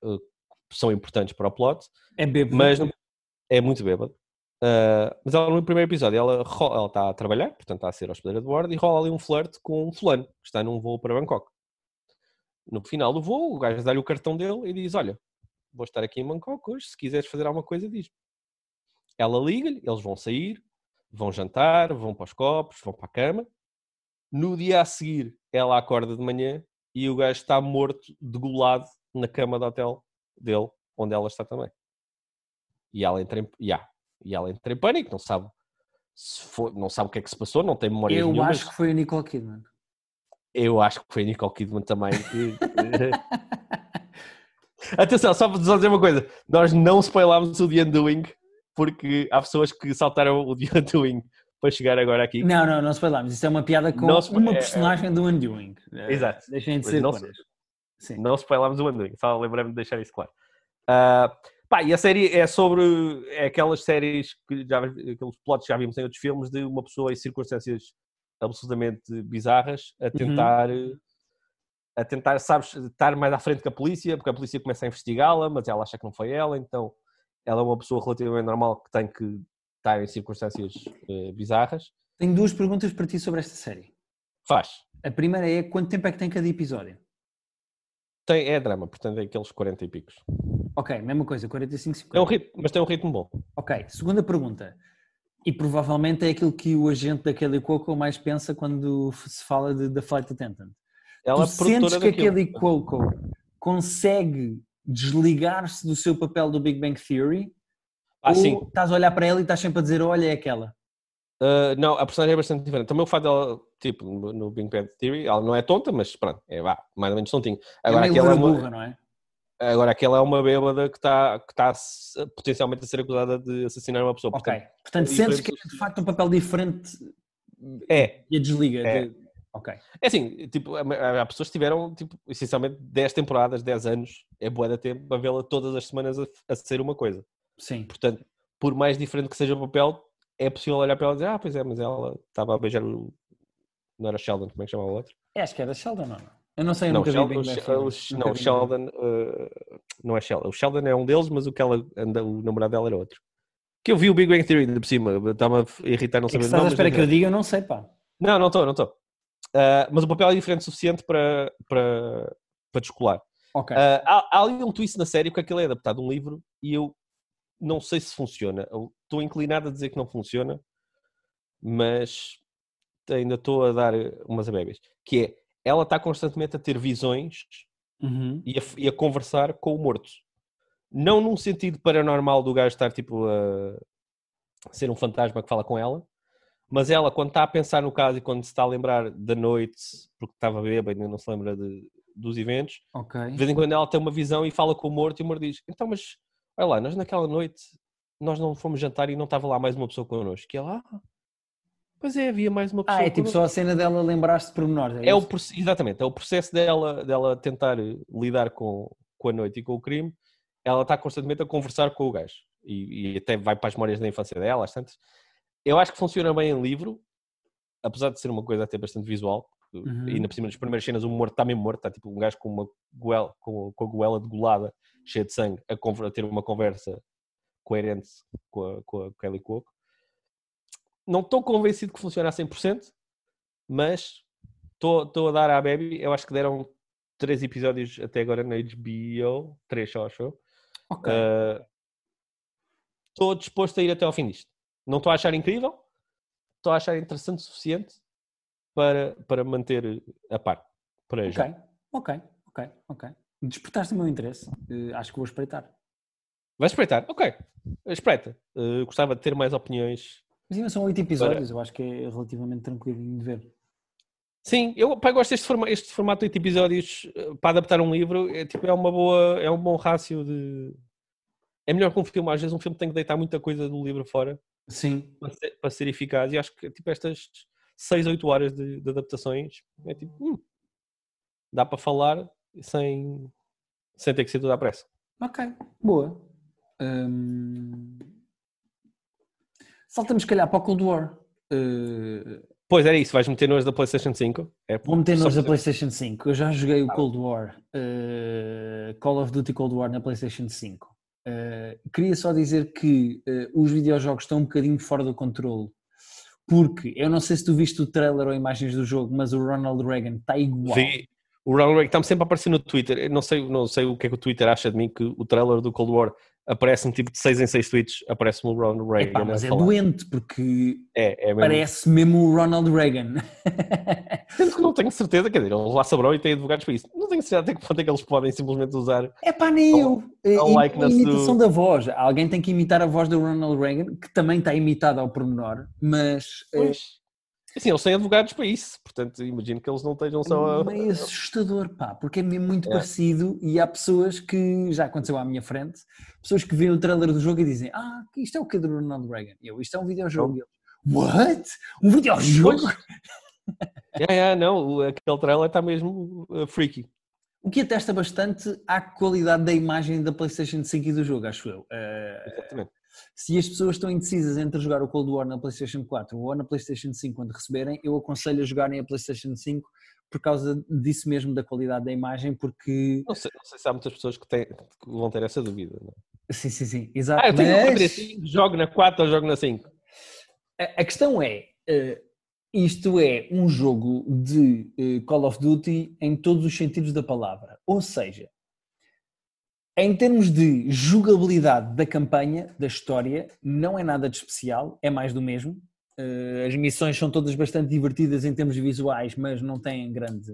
que são importantes para o plot, É bebo. mas é muito bêbado. Uh, mas ela no primeiro episódio ela, ela está a trabalhar, portanto está a ser hospedeira de bordo e rola ali um flerte com um fulano que está num voo para Bangkok. No final do voo, o gajo dá-lhe o cartão dele e diz: Olha, vou estar aqui em Bangkok hoje, se quiseres fazer alguma coisa, diz. Ela liga-lhe, eles vão sair, vão jantar, vão para os copos, vão para a cama. No dia a seguir, ela acorda de manhã e o gajo está morto, degolado na cama do hotel dele, onde ela está também. E ela entra em, yeah, e ela entra em pânico, não sabe, não sabe o que é que se passou, não tem memórias Eu nenhumas. acho que foi a Nicole Kidman. Eu acho que foi a Nicole Kidman também. que- Atenção, só para dizer uma coisa: nós não spoilámos o The Undoing porque há pessoas que saltaram o The Undoing para chegar agora aqui. Não, não, não se falámos. Isso é uma piada com Não uma é- é- personagem do Undoing. Eh, Deixem de ser não. Sim. Não spoilámos o Undoing, só lembrei-me de deixar isso claro. Ah, Pá, e a série é sobre é aquelas séries que já aqueles plots que já vimos em outros filmes de uma pessoa em circunstâncias absolutamente bizarras a tentar a tentar, sabes, estar mais à frente que a polícia, porque a polícia começa a investigá-la, mas ela acha que não foi ela, então ela é uma pessoa relativamente normal que tem que estar em circunstâncias uh, bizarras. Tenho duas perguntas para ti sobre esta série. Faz. A primeira é quanto tempo é que tem cada episódio? Tem, é drama, portanto é aqueles 40 e picos. Ok, mesma coisa, 45, 50. É um ritmo, mas tem um ritmo bom. Ok, segunda pergunta. E provavelmente é aquilo que o agente da Kelly Cuoco mais pensa quando se fala de, da Flight Attendant. Ela tu sentes que a Kelly Cuoco consegue desligar-se do seu papel do Big Bang Theory? Ah, ou sim. estás a olhar para ela e estás sempre a dizer, olha, é aquela? Uh, não, a personagem é bastante diferente. Também o fato dela, tipo, no Big Bang Theory, ela não é tonta, mas pronto, é vá, mais ou menos tontinho. É Agora, é aquela é uma... burra, não é? Agora, aquela é uma bêbada que está que tá potencialmente a ser acusada de assassinar uma pessoa. Ok. Portanto, portanto sentes que é de facto um papel diferente é. e a desliga. É. De... Ok. É assim, tipo, há pessoas que tiveram, tipo, essencialmente 10 temporadas, 10 anos, é boa da tempo para vê-la todas as semanas a, a ser uma coisa. Sim. Portanto, por mais diferente que seja o papel, é possível olhar para ela e dizer, ah, pois é, mas ela estava a beijar o... Não era Sheldon, como é que chamava o outro? É, acho que era Sheldon, não Eu não sei, eu não, nunca Sheldon, vi Big Bang Não, o Sheldon, uh, não é Sheldon. O Sheldon é um deles, mas o que ela anda, o namorado dela era outro. Que eu vi o Big Bang Theory de por cima, está-me a irritar não é é que estás à espera que eu diga, eu não sei, pá. Não, não estou, não estou. Uh, mas o papel é diferente o suficiente para, para, para descolar. Okay. Uh, há, há, ali um twist na série porque aquilo é adaptado a um livro e eu não sei se funciona. estou inclinado a dizer que não funciona, mas ainda estou a dar umas abébias. Que é, ela está constantemente a ter visões uhum. e, a, e, a, conversar com o morto. Não num sentido paranormal do gajo estar tipo a ser um fantasma que fala com ela, mas ela, quando está a pensar no caso e quando se está a lembrar da noite, porque estava bêbada e não se lembra de, dos eventos, okay. de vez em quando ela tem uma visão e fala com o morto e o morto diz: Então, mas olha lá, nós naquela noite nós não fomos jantar e não estava lá mais uma pessoa connosco. E ela, ah, pois é, havia mais uma pessoa. Ah, é tipo só a cena dela lembrar-se de pormenores. É, é o, exatamente, é o processo dela, dela tentar lidar com, com a noite e com o crime. Ela está constantemente a conversar com o gajo e, e até vai para as memórias da infância dela, às tantas eu acho que funciona bem em livro, apesar de ser uma coisa até bastante visual. Uhum. E na cima das primeiras cenas, o morto está mesmo morto, está tipo um gajo com uma goela, com, com a goela degolada, cheia de sangue, a, a, ter uma conversa coerente com a, com a Kelly Cuoco. Não estou convencido que funciona a 100%, mas estou a dar à Baby. Eu acho que deram três episódios até agora na HBO, três só, acho Ok. Estou uh, disposto a ir até ao fim disto. Não estou a achar incrível, estou a achar interessante o suficiente para, para manter a par. Para ok, já. ok, ok, ok. Despertaste o meu interesse. Uh, acho que vou espreitar. Vai espreitar? Ok. Espreita. Uh, gostava de ter mais opiniões. Mas ainda são oito episódios, para... eu acho que é relativamente tranquilo de ver. Sim, eu pá, gosto deste formato, este formato de 8 episódios eh, para adaptar um livro, é, tipo, é uma boa, é um bom rácio de... É melhor que um filme, às vezes um filme tem que deitar muita coisa do livro fora Sim. Para ser, para ser eficaz. E acho que tipo estas 6, 8 horas de, de adaptações é tipo, hum, dá para falar sem, sem ter que ser tudo à pressa. Ok, boa. Hum... Saltamos, se calhar, para o Cold War. Uh... Pois era isso, vais meter nos da PlayStation 5? É, Vou meter nos da PlayStation 5. Eu já joguei o ah. Cold War, uh, Call of Duty Cold War na PlayStation 5. Uh, queria só dizer que uh, os videojogos estão um bocadinho fora do controle, porque eu não sei se tu viste o trailer ou imagens do jogo, mas o Ronald Reagan está igual. Vi. O Ronald Reagan está-me sempre a aparecer no Twitter. Eu não sei, não sei o que é que o Twitter acha de mim, que o trailer do Cold War aparece-me tipo de 6 em 6 tweets, aparece-me o Ronald Reagan. Epá, mas é falar. doente, porque é, é mesmo. parece mesmo o Ronald Reagan. Sendo que não tenho certeza, quer dizer, eles lá saberão e têm advogados para isso. Não tenho certeza até que ponto é que eles podem simplesmente usar. É pá, nem eu. A, a imitação do... da voz. Alguém tem que imitar a voz do Ronald Reagan, que também está imitada ao pormenor, mas. Eh, pois. Assim, eles têm advogados para isso, portanto imagino que eles não estejam só a... É assustador, pá, porque é mesmo muito é. parecido e há pessoas que, já aconteceu à minha frente, pessoas que veem o trailer do jogo e dizem ah, isto é o que do Ronald Reagan? Eu, isto é um videojogo. Eu, What? Um videojogo? é, é, não, aquele trailer está mesmo uh, freaky. O que atesta bastante à qualidade da imagem da PlayStation 5 e do jogo, acho eu. Uh, Exatamente. Se as pessoas estão indecisas entre jogar o Cold War na PlayStation 4 ou na PlayStation 5 quando receberem, eu aconselho a jogarem a PlayStation 5 por causa disso mesmo, da qualidade da imagem, porque. Não sei, não sei se há muitas pessoas que, têm, que vão ter essa dúvida. Não? é? Sim, sim, sim, exato. Ah, eu tenho Mas... Mas... 5, jogo na 4 ou jogo na 5. A, a questão é, uh, isto é um jogo de uh, Call of Duty em todos os sentidos da palavra. Ou seja, em termos de jogabilidade da campanha, da história, não é nada de especial, é mais do mesmo. Uh, as missões são todas bastante divertidas em termos visuais, mas não têm grande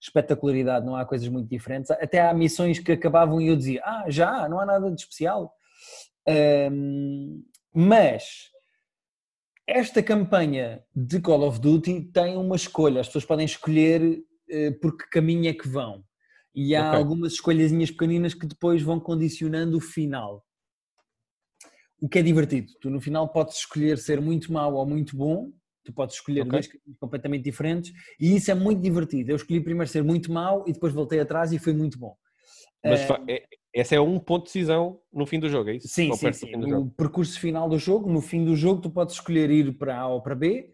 espetacularidade, não há coisas muito diferentes. Até há missões que acabavam e eu dizia, ah, já, não há nada de especial. Um, mas esta campanha de Call of Duty tem uma escolha, as pessoas podem escolher uh, por que caminho é que vão. E há Ok. algumas escolhazinhas pequeninas que depois vão condicionando o final. O que é divertido. Tu no final podes escolher ser muito mau ou muito bom. Tu podes escolher Ok. dois caminhos completamente diferentes. E isso é muito divertido. Eu escolhi primeiro ser muito mau e depois voltei atrás e foi muito bom. Mas fa- é- esse é um ponto de decisão no fim do jogo, é isso? Sim, Ou sim, sim. O percurso final do jogo, no fim do jogo, tu podes escolher ir para A ou para B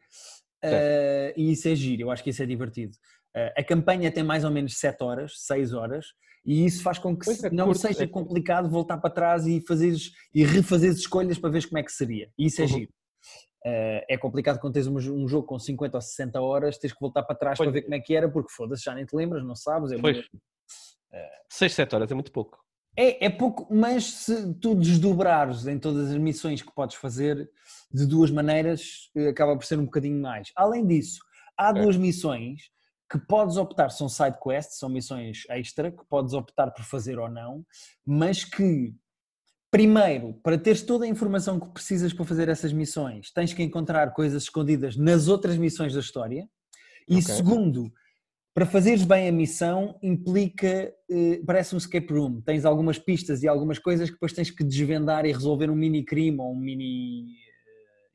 eh, e isso é giro, eu acho que isso é divertido. Eh, a campanha tem mais ou menos 7 horas, 6 horas, e isso faz com que é, não curto, seja é complicado voltar para trás e, fazeres, e refazeres escolhas para ver como é que seria. E isso é Uhum. giro. Eh, é complicado quando tens um, um jogo com 50 ou 60 horas, tens que voltar para trás Pois. para ver como é que era, porque foda-se, já nem te lembras, não sabes. É Pois. muito- 6, 7 horas é muito pouco. é, é pouco, mas se tu desdobrares em todas as missões que podes fazer de duas maneiras, eh, acaba por ser um bocadinho mais. Além disso, há Ok. duas missões que podes optar, são side quests, são missões extra, que podes optar por fazer ou não, mas que, primeiro, para teres toda a informação que precisas para fazer essas missões, tens que encontrar coisas escondidas nas outras missões da história. E Ok. segundo, para fazeres bem a missão implica, eh, parece um escape room, tens algumas pistas e algumas coisas que depois tens que desvendar e resolver um mini crime ou um mini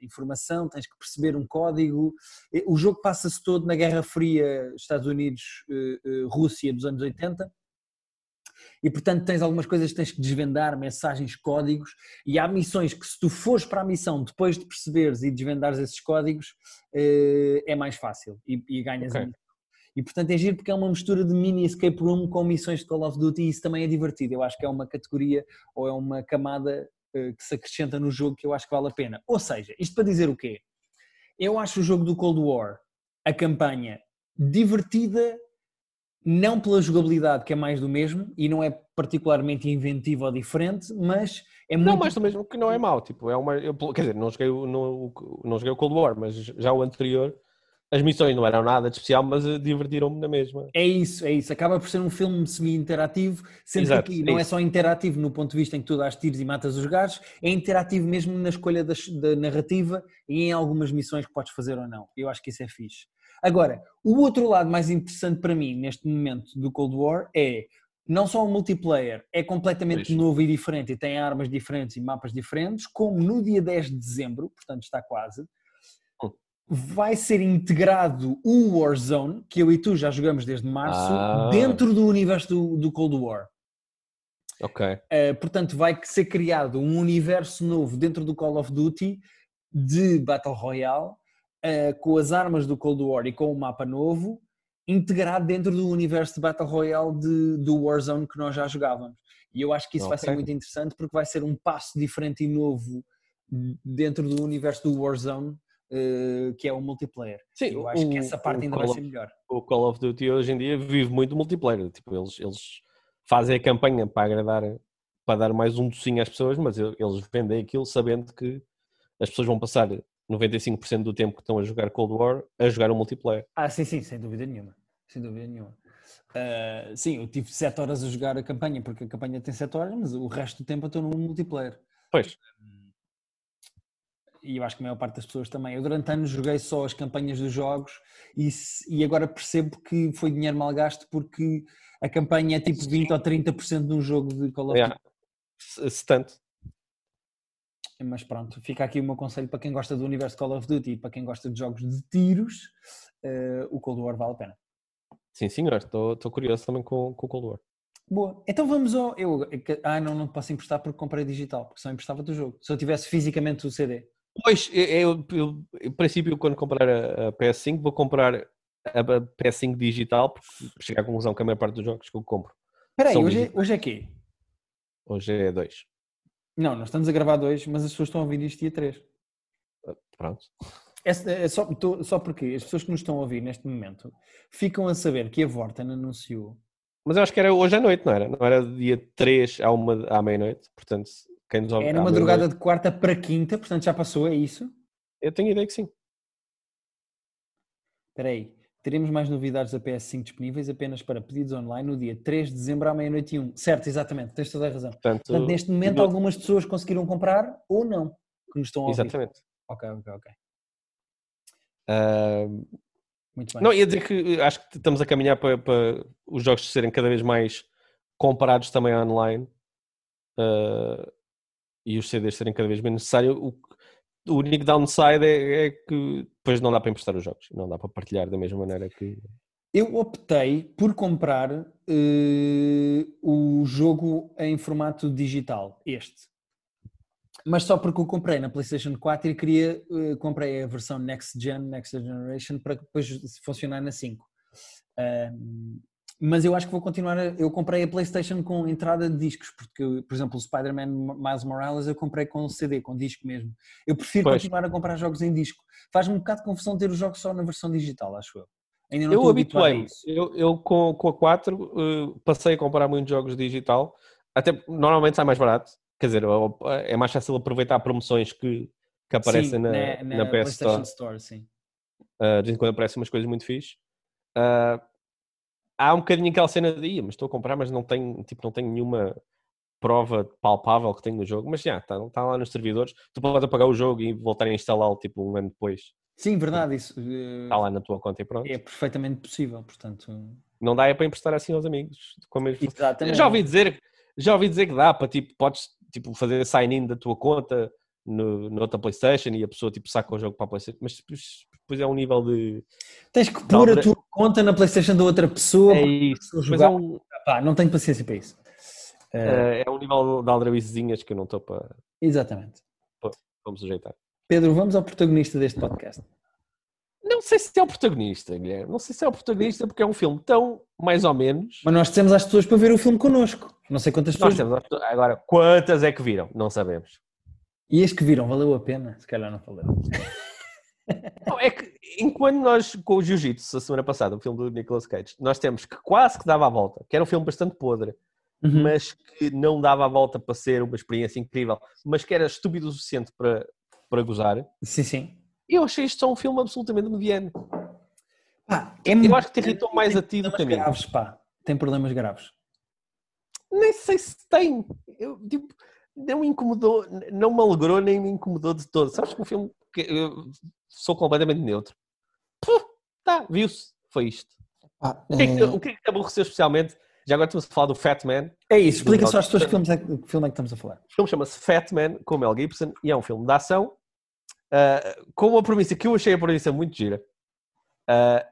informação, tens que perceber um código. O jogo passa-se todo na Guerra Fria, Estados Unidos, eh, eh, Rússia dos anos 80. E portanto tens algumas coisas que tens que desvendar, mensagens, códigos, e há missões que se tu fores para a missão depois de perceberes e desvendares esses códigos, eh, é mais fácil e, e ganhas Ok. a missão. E portanto é giro porque é uma mistura de mini escape room com missões de Call of Duty e isso também é divertido. Eu acho que é uma categoria ou é uma camada que se acrescenta no jogo que eu acho que vale a pena. Ou seja, isto para dizer o quê? Eu acho o jogo do Cold War, a campanha, divertida, não pela jogabilidade que é mais do mesmo e não é particularmente inventiva ou diferente, mas é muito Não, mas do mesmo que não é mau. Tipo, é uma, eu, quer dizer, não joguei, o- no, não joguei o Cold War, mas já o anterior, as missões não eram nada de especial, mas eh, divertiram-me na mesma. É isso, é isso. Acaba por ser um filme semi-interativo, sendo Exato, que aqui é não é só interativo no ponto de vista em que tu dás tiros e matas os gajos, é interativo mesmo na escolha das- da, narrativa e em algumas missões que podes fazer ou não. Eu acho que isso é fixe. Agora, o outro lado mais interessante para mim neste momento do Cold War é não só o multiplayer é completamente novo e diferente e tem armas diferentes e mapas diferentes, como no dia 10 de dezembro, portanto está quase. Vai ser integrado o Warzone, que eu e tu já jogamos desde março, Ah. dentro do universo do, do Cold War. Ok. Uh, portanto, vai ser criado um universo novo dentro do Call of Duty de Battle Royale, uh, com as armas do Cold War e com o mapa novo, integrado dentro do universo de Battle Royale de, do Warzone que nós já jogávamos. E eu acho que isso vai ser muito interessante porque vai ser um passo diferente e novo dentro do universo do Warzone, uh, que é o multiplayer. Sim, eu acho que o- essa parte ainda Call vai of- ser melhor. O Call of Duty hoje em dia vive muito multiplayer. Tipo, eles, eles fazem a campanha para agradar, para dar mais um docinho às pessoas, mas el- eles vendem aquilo sabendo que as pessoas vão passar 95% do tempo que estão a jogar Cold War a jogar o multiplayer. Ah, sim, sim, sem dúvida nenhuma. Sem dúvida nenhuma. Ah, sim, eu tive 7 horas a jogar a campanha, porque a campanha tem 7 horas, mas o resto do tempo eu estou no multiplayer. Pois, E eu acho que a maior parte das pessoas também. Eu durante anos joguei só as campanhas dos jogos e, e agora percebo que foi dinheiro mal gasto porque a campanha é tipo 20 ou 30% de um jogo de Call of Duty. yeah. se, tanto. Mas pronto, fica aqui o meu conselho para quem gosta do universo de Call of Duty e para quem gosta de jogos de tiros, eh, o Cold War vale a pena. Sim, senhor. Estou curioso também com, com o Cold War. Boa. Então vamos ao. Eu, ah, não, não posso emprestar porque comprei digital, porque só emprestava do jogo. Se eu tivesse fisicamente o CD. Pois, eu, eu, em princípio, quando comprar a, a PS5, vou comprar a, a PS5 digital, porque chegar à conclusão que a maior parte dos jogos que eu compro. Espera aí, hoje, é, hoje é quê? Hoje é 2. Não, nós estamos a gravar dois, mas as pessoas estão a ouvir isto dia 3. Ah, pronto. É, é só, tô, só porque as pessoas que nos estão a ouvir neste momento ficam a saber que a Vorten anunciou. Mas eu acho que era hoje à noite, não era? Não era dia 3 à, uma, à meia-noite, portanto, quem nos ouve. É numa madrugada de quarta para quinta, portanto já passou, é isso? Eu tenho ideia que sim. Espera aí. Teremos mais novidades da PS5 disponíveis apenas para pedidos online no dia 3 de dezembro à meia-noite e 1. Certo, exatamente, tens toda a razão. Portanto, Portanto neste momento, algumas pessoas conseguiram comprar ou não, que nos estão a ouvir. Exatamente. Ok, ok, ok. Uh, Muito bem. Não, ia dizer que acho que estamos a caminhar para, para os jogos serem cada vez mais comparados também online uh, e os CDs serem cada vez menos necessários. O, o único downside é, é, que depois não dá para emprestar os jogos, não dá para partilhar da mesma maneira que. Eu optei por comprar uh, o jogo em formato digital, este mas só porque o comprei na PlayStation 4 e queria, uh, comprei a versão Next Gen, Next Generation, para depois funcionar na 5. Uh, mas eu acho que vou continuar. A, eu comprei a PlayStation com entrada de discos, porque, por exemplo, o Spider-Man Miles Morales eu comprei com CD, com disco mesmo. Eu prefiro pois. continuar a comprar jogos em disco. Faz-me um bocado de confusão ter os jogos só na versão digital, acho eu. Ainda não eu habituei-me. Eu, eu com, com a 4 uh, eh, passei a comprar muitos jogos digital. Até normalmente sai mais barato quer dizer, é mais fácil aproveitar promoções que, que aparecem sim, na, na, na, na PS Store. Store sim. Uh, de vez em quando aparecem umas coisas muito fixe. Uh, há um bocadinho aquela cena de, mas estou a comprar, mas não tenho, tipo, não tenho nenhuma prova palpável que tenho no jogo, mas já, está tá lá nos servidores, tu podes apagar o jogo e voltar a instalá-lo tipo um ano depois. Sim, verdade, isso está lá na tua conta e pronto. É perfeitamente possível, portanto. Não dá é para emprestar assim aos amigos. Como Já ouvi dizer, já ouvi dizer que dá para tipo, podes tipo, fazer sign-in da tua conta no, noutra PlayStation e a pessoa tipo, saca o jogo para a PlayStation, mas depois é um nível de. Tens que pôr a tua conta na PlayStation da outra pessoa. É isso. Jogar. É um... Pá, não tenho paciência para isso. Uh... É um nível de aldrabicezinhas que eu não estou para. Exatamente. vamos sujeitar. Pedro, vamos ao protagonista deste podcast. Não sei se é o protagonista, Guilherme. Não sei se é o protagonista porque é um filme tão mais ou menos. Mas nós temos as pessoas para ver o filme connosco. Não sei quantas pessoas. Nós temos, agora, quantas é que viram? Não sabemos. E as que viram, valeu a pena? Se calhar não valeu. Não, é que enquanto nós, com o Jiu-Jitsu, a semana passada, o filme do Nicolas Cage, nós temos que quase que dava a volta, que era um filme bastante podre, uhum. mas que não dava a volta para ser uma experiência incrível, mas que era estúpido o suficiente para, para gozar. Sim, sim eu achei isto só um filme absolutamente mediano. Pá, é eu acho que te irritou mais a ti do que a mim. graves, pá. Tem problemas graves. Nem sei se tem. Eu, tipo, não me incomodou, não me alegrou nem me incomodou de todo. Sabes que um filme que eu sou completamente neutro. Puh, tá, viu-se. Foi isto. Ah, o, que é que, o que é que te aborreceu especialmente? Já agora estamos a falar do Fat Man. É isso, explica só às pessoas que filme é, que filme é que estamos a falar. O filme chama-se Fat Man, com Mel Gibson, e é um filme de ação uh, com uma premissa que eu achei a premissa muito gira. Uh,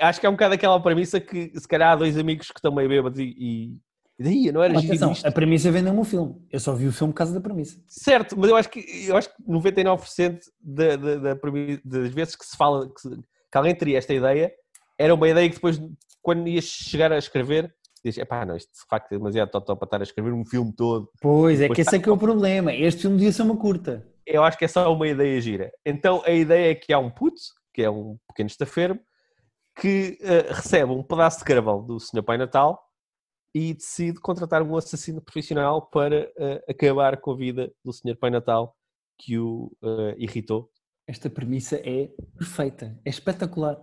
acho que é um bocado aquela premissa que se calhar há dois amigos que estão meio bêbados e, e... Daí, não era atenção, A premissa vendeu-me o filme. Eu só vi o filme por causa da premissa. Certo, mas eu acho que, eu acho que 99% da, da, da das vezes que se fala que, que, alguém teria esta ideia, era uma ideia que depois, quando ias chegar a escrever, diz, pá, não, isto de facto é demasiado totó para estar a escrever um filme todo. Pois, é que esse é que é o problema. Este filme devia ser uma curta eu acho que é só uma ideia gira. Então a ideia é que há um puto, que é um pequeno estafermo, que uh, recebe um pedaço de carvão do Sr. Pai Natal e decide contratar um assassino profissional para uh, acabar com a vida do Sr. Pai Natal que o uh, irritou. Esta premissa é perfeita, é espetacular.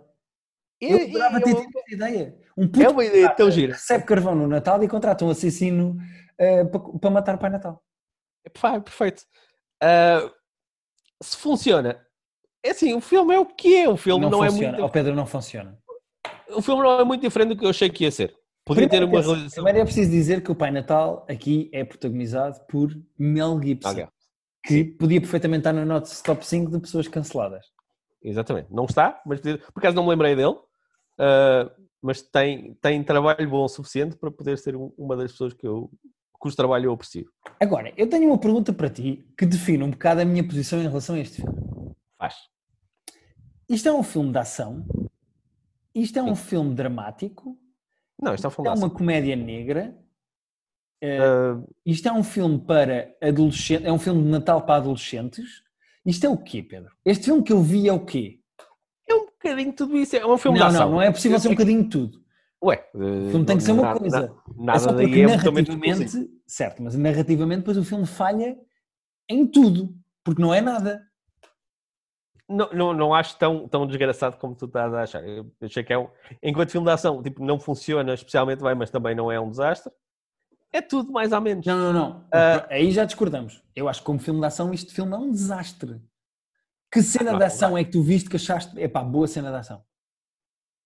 Eu, eu adorava ter tido esta ideia. Um puto é uma ideia tão gira. Recebe carvão no Natal e contrata um assassino para, para matar o Pai Natal. É perfeito. Uh, se funciona. É assim, o filme é o que é. O filme não, não é muito. O Pedro não funciona. O filme não é muito diferente do que eu achei que ia ser. Podia ter uma realização. Primeiro é preciso dizer que o Pai Natal aqui é protagonizado por Mel Gibson. Okay. Que podia perfeitamente estar no nosso top 5 de pessoas canceladas. Exatamente. Não está, mas por acaso não me lembrei dele. Uh, mas tem, tem trabalho bom o suficiente para poder ser um- uma das pessoas que eu, cujo trabalho eu aprecio. Agora, eu tenho uma pergunta para ti que define um bocado a minha posição em relação a este filme. Faz. Isto é um filme de ação, isto é um Sim. filme dramático, Não, isto é um filme é uma comédia negra, Ah, isto é um filme para adolescentes, é um filme de Natal para adolescentes. Isto é o quê, Pedro? Este filme que eu vi é o quê? é um bocadinho tudo isso. É um filme não, de ação. não, não é possível ser um que- bocadinho de tudo. Ué, O filme tem que ser uma nada- coisa. na- Nada é só porque é narrativamente, exclusivo. certo, mas narrativamente depois o filme falha em tudo, porque não é nada. Não, não, não acho tão, tão desgraçado como tu estás a achar. Eu achei que é um. Enquanto filme de ação, tipo, não funciona especialmente bem, mas também não é um desastre. É tudo mais ou menos. Não, não, não. Ah. Aí já discordamos. Eu acho que como filme de ação este filme é um desastre. Que cena não, de ação é que tu viste que achaste, epá, boa cena de ação?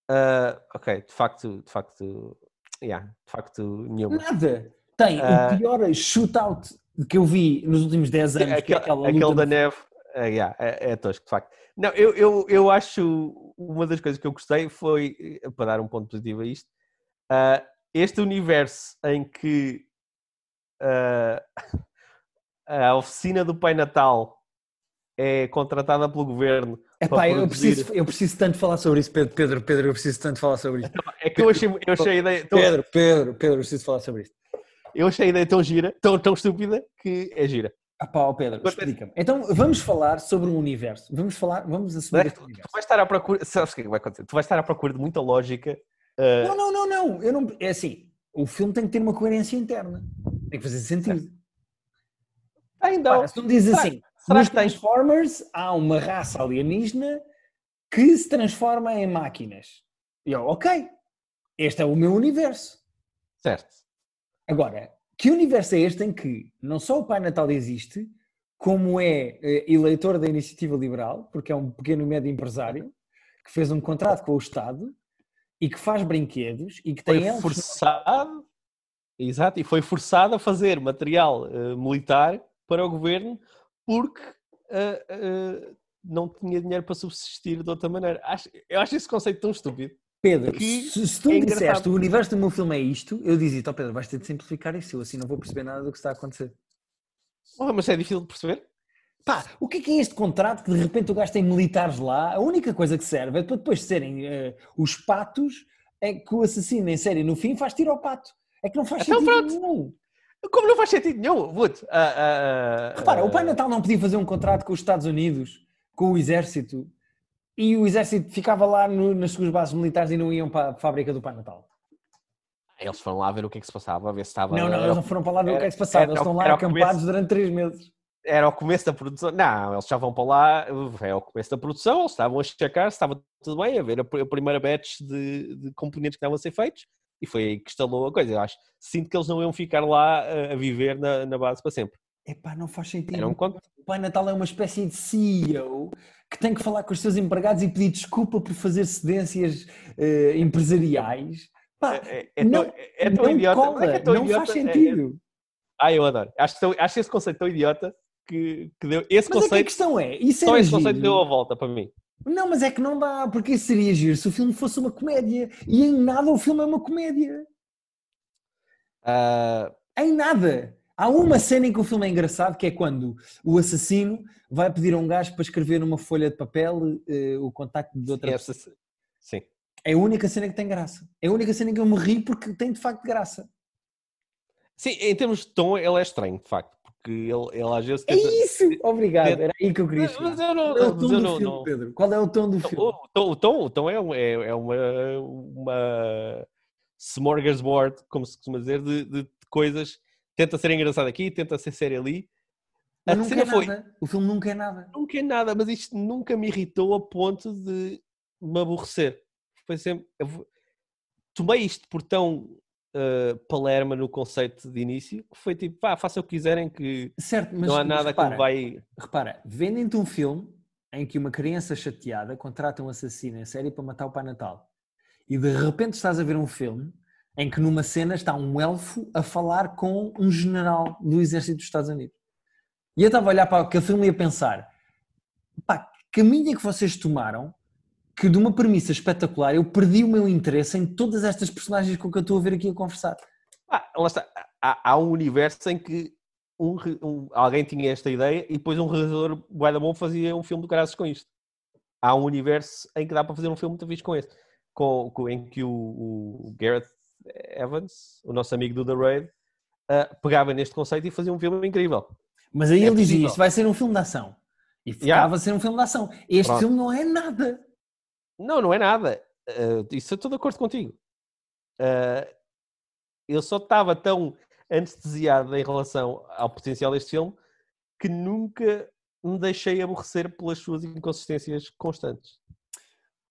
Ah, ok, de facto, de facto, yeah, de facto, nenhuma. Nada. Tem Ah. o pior shootout que eu vi nos últimos 10 anos, é Aquele, aquela aquele luta da no- neve, ah, yeah, é, é tosco, de facto. Não, eu, eu, eu acho uma das coisas que eu gostei foi, eh, para dar um ponto positivo a isto, ah, este universo em que ah, a oficina do Pai Natal é contratada pelo governo. Epá, para eu produzir- preciso, eu preciso tanto falar sobre isso, Pedro, Pedro, Pedro, eu preciso tanto falar sobre isto. É que eu achei, eu achei a ideia tão, Pedro, Pedro, Pedro, eu preciso falar sobre isto. eu achei a ideia tão gira, tão, tão estúpida, que é gira. Ah pá, Pedro, explica-me. Então vamos falar sobre um universo. Vamos falar, vamos assumir este Tu universo. vais estar à procura, sabes o que é que vai acontecer? Tu vais estar à procura de muita lógica. ah, Não, não, não, não. Eu não. É assim, o filme tem que ter uma coerência interna. Tem que fazer sentido. ainda Ora, se tu me dizes será- assim, será nos Transformers há uma raça alienígena que se transforma em máquinas. E eu, ok, este é o meu universo. Certo. Agora, que universo é este em que não só o Pai Natal existe, como é eh, eleitor da Iniciativa Liberal, porque é um pequeno e médio empresário, que fez um contrato com o Estado e que faz brinquedos e que Foi tem elfos forçado, exato, e foi forçado a fazer material ah, militar para o governo porque ah, ah, não tinha dinheiro para subsistir de outra maneira. Acho- eu acho esse conceito tão estúpido. Pedro, que se, se tu é me disseste o universo do meu filme é isto, eu dizia, ó Pedro, vais ter de simplificar isso, eu assim não vou perceber nada do que está a acontecer. Oh, mas é difícil de perceber. Pá, o que é, que é este contrato que de repente o gajo tem militares lá? A única coisa que serve é para depois serem eh, os patos é que o assassino em série no fim faz tiro ao pato. É que não faz Então sentido pronto. nenhum. Como não faz sentido nenhum. Ah, ah, ah, Repara, o Pai Natal não podia fazer um contrato com os Estados Unidos, com o Exército, e o Exército ficava lá no- nas suas bases militares e não iam para a fábrica do Pai Natal. Eles foram lá ver o que é que se passava, a ver se estava. Não, não, era, eles não foram para lá ver o que é que se passava, era- eles estão lá era acampados começo. durante três meses. era o começo da produção. Não, eles já vão para lá, é o começo da produção, eles estavam a checar se estava tudo bem, a ver a, a primeira batch de, de componentes que estavam a ser feitos e foi aí que instalou a coisa. Eu acho, sinto que eles não iam ficar lá a, a viver na, na base para sempre. Epá, não faz sentido. Era um conto. O Pai Natal é uma espécie de CEO que tem que falar com os seus empregados e pedir desculpa por fazer cedências eh, empresariais. Pá, É, é não, tão, é tão idiota. cola, é é tão não idiota, faz é- é- sentido. Ah, eu adoro. Acho, tão- acho esse conceito tão idiota que, que deu. Esse Mas é que a conceito, questão é, isso só esse conceito giro. deu a volta para mim. Não, mas é que não dá, porque isso seria giro se o filme fosse uma comédia. E em nada o filme é uma comédia. Ah, Em nada. Há uma cena em que o filme é engraçado, que é quando o assassino vai pedir a um gajo para escrever numa folha de papel eh, o contacto de outra pessoa. essa, sim. É a única cena que tem graça. É a única cena que eu me ri porque tem de facto graça. Sim, em termos de tom, ele é estranho, de facto, porque ele, ele às vezes É isso! Obrigado, era aí que eu queria Mas, mas eu não. Qual é o tom do não- filme, não- Pedro? Qual é o tom do filme? O, tom, o tom, o tom é, é, é uma, uma smorgasbord, como se costuma dizer, de, de coisas. Tenta ser engraçado aqui, tenta ser sério ali. A Mas cena é foi. nada. O filme nunca é nada. Nunca é nada, mas isto nunca me irritou a ponto de me aborrecer. Foi sempre. eu tomei isto por tão uh, palerma no conceito de início que foi tipo, pá, façam o que quiserem, que Certo, mas, não há nada repara, que vai. repara, vendem-te um filme em que uma criança chateada contrata um assassino em série para matar o Pai Natal. E de repente estás a ver um filme em que numa cena está um elfo a falar com um general do exército dos Estados Unidos. E eu estava a olhar para aquele filme e a pensar, pá, que caminho é que vocês tomaram que de uma premissa espetacular eu perdi o meu interesse em todas estas personagens com que eu estou a ver aqui a conversar. Ah, lá está. Há, há um universo em que um, um, alguém tinha esta ideia e depois um realizador bué da bom fazia um filme do caras com isto. Há um universo em que dá para fazer um filme muito fixe com esse. Com, com, em que o, o, Gareth Evans, o nosso amigo do The Raid, uh, pegava neste conceito e fazia um filme incrível. Mas aí é ele possível. dizia, isto vai ser um filme de ação. E ficava yeah. a ser um filme de ação. Este Pronto. filme não é nada. Não, não é nada. Uh, isso eu estou de acordo contigo. Uh, eu só estava tão anestesiado em relação ao potencial deste filme que nunca me deixei aborrecer pelas suas inconsistências constantes.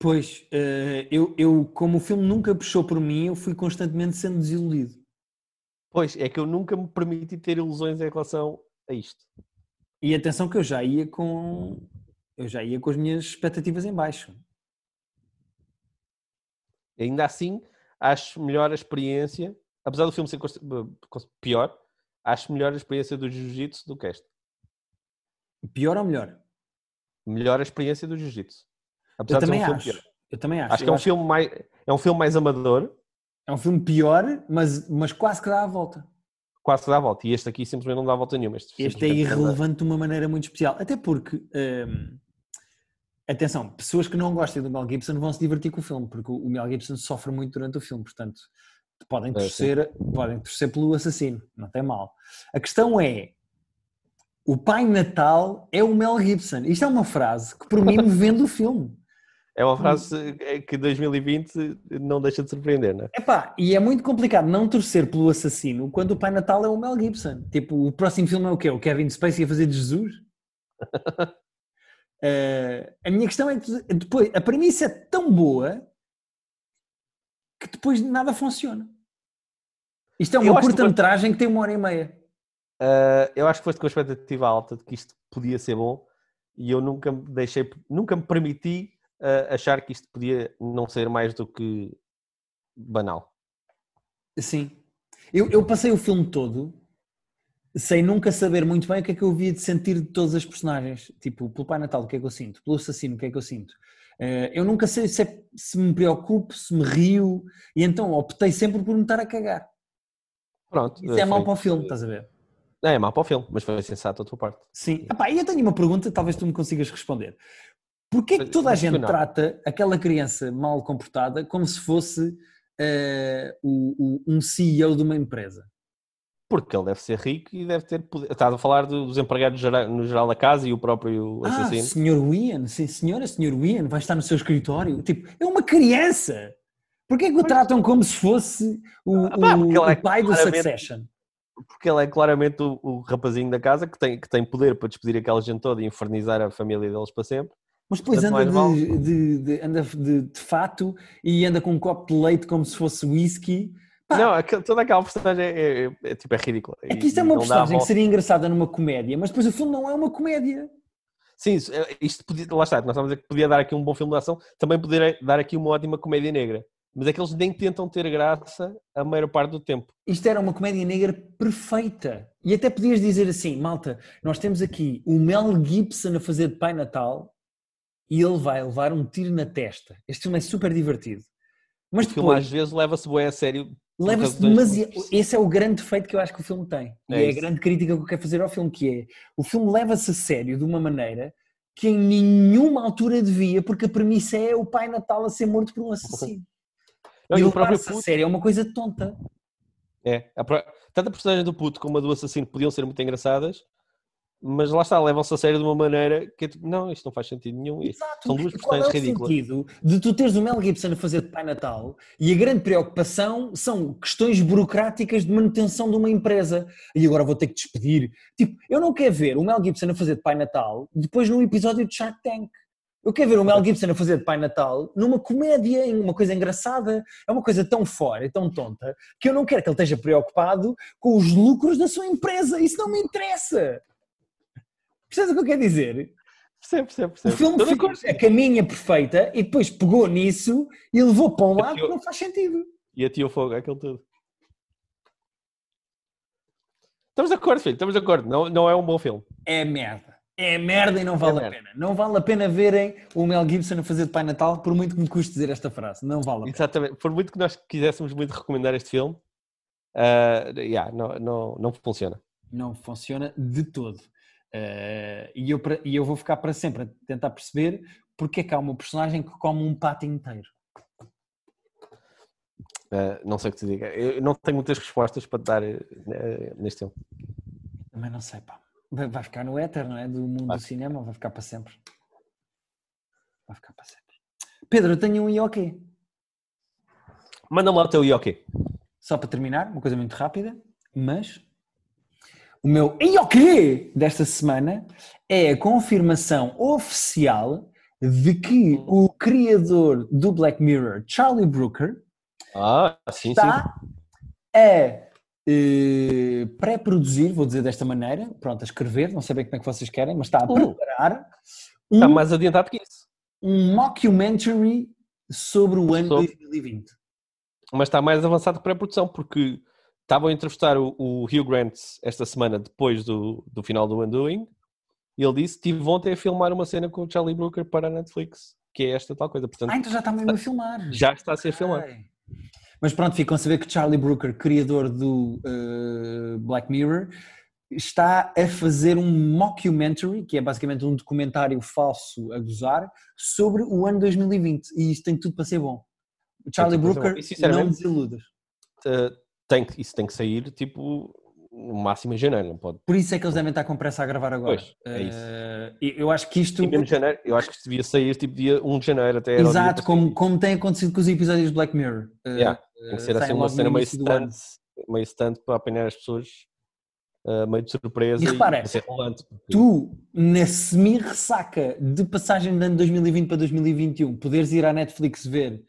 Pois, uh, eu, eu, como o filme nunca puxou por mim, eu fui constantemente sendo desiludido. Pois, é que eu nunca me permiti ter ilusões em relação a isto. E atenção que eu já ia com eu já ia com as minhas expectativas em baixo. Ainda assim, acho melhor a experiência, apesar do filme ser pior, acho melhor a experiência do Jiu-Jitsu do que esta. Pior ou melhor? Melhor a experiência do Jiu-Jitsu. Eu também um acho. Eu também acho. Acho que é um, filme mais, é um filme mais amador. É um filme pior, mas, mas quase que dá a volta. Quase que dá a volta. E este aqui simplesmente não dá a volta nenhuma. Este, este é irrelevante de uma maneira muito especial. Até porque, hum, atenção, pessoas que não gostem do Mel Gibson vão se divertir com o filme, porque o Mel Gibson sofre muito durante o filme, portanto, podem torcer, é, podem torcer pelo assassino, não tem mal. A questão é, o Pai Natal é o Mel Gibson. Isto é uma frase que por mim me vende o filme. É uma frase que 2020 não deixa de surpreender, não é? Epá, e é muito complicado não torcer pelo assassino quando o Pai Natal é o Mel Gibson. Tipo, o próximo filme é o quê? O Kevin Spacey a fazer de Jesus? uh, a minha questão é que depois, a premissa é tão boa que depois nada funciona. Isto é uma curta-metragem que, que tem uma hora e meia. Uh, eu acho que foste com a expectativa alta de que isto podia ser bom e eu nunca me deixei, nunca me permiti uh, achar que isto podia não ser mais do que banal. Sim. Eu, eu passei o filme todo sem nunca saber muito bem o que é que eu havia de sentir de todas as personagens. Tipo, pelo Pai Natal, o que é que eu sinto? Pelo assassino, o que é que eu sinto? Uh, eu nunca sei se, é, se me preocupo, se me rio, e então optei sempre por me estar a cagar. Pronto. Isso é mau para o filme, estás a ver? É, é mau para o filme, mas foi sensato a tua parte. Sim. Epá, e eu tenho uma pergunta, talvez tu me consigas responder. Porquê é que toda a gente trata aquela criança mal comportada como se fosse uh, o, o, um CEO de uma empresa? Porque ele deve ser rico e deve ter poder. Estás a falar dos empregados no geral da casa e o próprio ah, assassino. Ah, senhor Ian, sim senhora, senhor Ian, vai estar no seu escritório. Tipo, é uma criança! Porquê é que o tratam como se fosse o, ah, pá, o, o é pai do Succession? porque ele é claramente o, o, rapazinho da casa que tem, que tem poder para despedir aquela gente toda e infernizar a família deles para sempre. Mas depois anda de, de, de, anda de, de, fato e anda com um copo de leite como se fosse whisky. Pá. Não, aquele, toda aquela personagem é, é, é, é, tipo, é ridícula. É que isto é uma personagem que seria engraçada numa comédia, mas depois o filme não é uma comédia. Sim, é, isto podia, lá está, nós estamos a dizer que podia dar aqui um bom filme de ação, também poderia dar aqui uma ótima comédia negra. Mas é que eles nem tentam ter graça a maior parte do tempo. Isto era uma comédia negra perfeita. E até podias dizer assim, malta, nós temos aqui o Mel Gibson a fazer de Pai Natal e ele vai levar um tiro na testa. Este filme é super divertido. Mas o depois, filme às vezes leva-se bem a sério. Leva-se demasiado. Esse é o grande defeito que eu acho que o filme tem. É e é a grande crítica que eu quero fazer ao filme, que é o filme leva-se a sério de uma maneira que em nenhuma altura devia, porque a premissa é o Pai Natal a ser morto por um assassino. Não, e o próprio puto... série é uma coisa tonta. É, a, tanto a personagem do puto como a do assassino podiam ser muito engraçadas, mas lá está, levam-se a sério de uma maneira que é tipo, não, isto não faz sentido nenhum. Exato. São duas personagens é ridículas. sentido de tu teres o Mel Gibson a fazer de Pai Natal e a grande preocupação são questões burocráticas de manutenção de uma empresa. E agora vou ter que despedir. Tipo, eu não quero ver o Mel Gibson a fazer de Pai Natal depois num episódio de Shark Tank. Eu quero ver o Mel Gibson a fazer de Pai Natal numa comédia, em uma coisa engraçada. É uma coisa tão fora e tão tonta que eu não quero que ele esteja preocupado com os lucros da sua empresa. Isso não me interessa. Percebes o que eu quero dizer? Percebo, percebo, percebo. O filme fez a caminha perfeita e depois pegou nisso e levou para um lado que não faz sentido. E atirou fogo aquele tudo. Estamos de acordo, filho, estamos de acordo. Não, não é um bom filme. É merda. É merda e não vale É a merda. pena. Não vale a pena verem o Mel Gibson a fazer de Pai Natal, por muito que me custe dizer esta frase. Não vale a pena. Exatamente. Por muito que nós quiséssemos muito recomendar este filme, ah, yeah, não, não, não funciona. Não funciona de todo. Eh, e, eu, e eu vou ficar para sempre a tentar perceber porque é que há uma personagem que come um pato inteiro. Ah, não sei o que te diga. Eu não tenho muitas respostas para te dar eh, neste filme. Também não sei, pá. Vai, ficar no éter, não é? Do mundo Vai. do cinema, vai ficar para sempre. Vai ficar para sempre. Pedro, eu tenho um IOQ. Manda-me lá o teu Yoki. Só para terminar, uma coisa muito rápida, mas o meu IOQ desta semana é a confirmação oficial de que o criador do Black Mirror, Charlie Brooker, Ah, sim, sim. está a eh, pré-produzir, vou dizer desta maneira, pronto, a escrever, não sei bem como é que vocês querem, mas está a Uh. preparar Está um, mais adiantado que isso. um mockumentary sobre o ano Sobre- 2020. Mas está mais avançado que pré-produção, porque estavam a entrevistar o, o Hugh Grant esta semana, depois do, do final do Undoing, e ele disse: Estive ontem a filmar uma cena com o Charlie Brooker para a Netflix, que é esta tal coisa. Portanto, Ah, então já está mesmo a filmar. já está a ser filmado. Mas pronto, ficam a saber que Charlie Brooker, criador do eh, Black Mirror, está a fazer um mockumentary, que é basicamente um documentário falso a gozar, sobre o ano 2020. E isto tem tudo para ser bom. O Charlie Brooker, bom. E, sinceramente, não desiludas. Uh, tem que- isso tem que sair, tipo, no máximo em janeiro, não pode. Por isso é que eles devem estar com pressa a gravar agora. Pois, é isso. Eh, e eu acho que isto. E mesmo janeiro, eu acho que devia sair tipo dia 1 de janeiro até. Exato, como, como tem acontecido com os episódios de Black Mirror. Eh, Yeah, Tem que ser saem assim uma cena meio stunt, meio stunt para apanhar as pessoas uh, meio de surpresa E repara, porque- tu, na semi-ressaca de passagem de ano 2020 para 2021, poderes ir à Netflix ver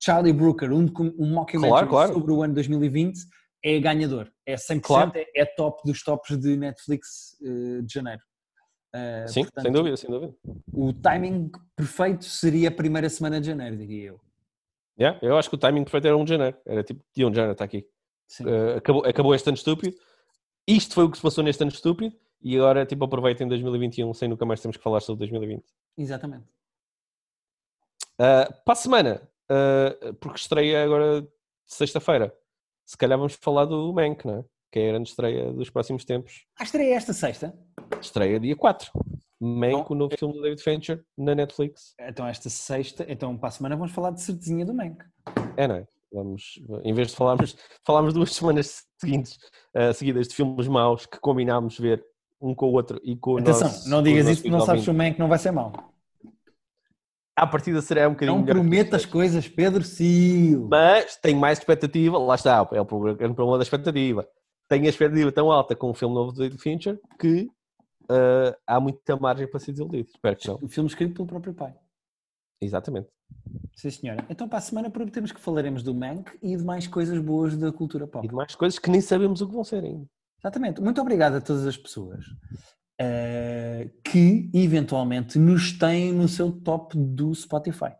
Charlie Brooker, um, um mockumentary Claro, claro. sobre o ano 2020, é ganhador. É 100%, Claro. é, é top dos tops de Netflix eh, de janeiro. Eh, Sim, portanto, sem dúvida, sem dúvida. O timing perfeito seria a primeira semana de janeiro, diria eu. Yeah, eu acho que o timing perfeito era 1 de janeiro. Era tipo dia 1 de janeiro, está aqui. Uh, acabou, acabou este ano estúpido. Isto foi o que se passou neste ano estúpido. E agora, tipo, aproveitem 2021 sem nunca mais temos que falar sobre 2020. Exatamente. Uh, para a semana, uh, porque estreia agora sexta-feira, se calhar vamos falar do Mank, não é? Que é a grande estreia dos próximos tempos. Ah, estreia esta sexta. Estreia dia 4. Mank, Não. o novo filme do David Fincher, na Netflix. Então esta sexta, então para a semana vamos falar de certezinha do Mank. É, não é? Vamos, em vez de falarmos, falarmos duas semanas seguintes, uh, seguidas de filmes maus que combinámos ver um com o outro e com o Atenção, nosso... não digas isso porque não sabes se o Mank não vai ser mau. À partida será um bocadinho Não prometas coisas, Pedro Sil. Mas tenho mais expectativa, lá está, é o problema, grande problema da expectativa. Tenho a expectativa tão alta com o filme novo do David Fincher que uh, há muita margem para ser desiludido. Espero que não. O filme escrito pelo próprio pai. Exatamente. Sim, senhora. Então para a semana prometemos que falaremos do Mank e de mais coisas boas da cultura pop. E de mais coisas que nem sabemos o que vão ser ainda. Exatamente. Muito obrigado a todas as pessoas eh, que eventualmente nos têm no seu top do Spotify.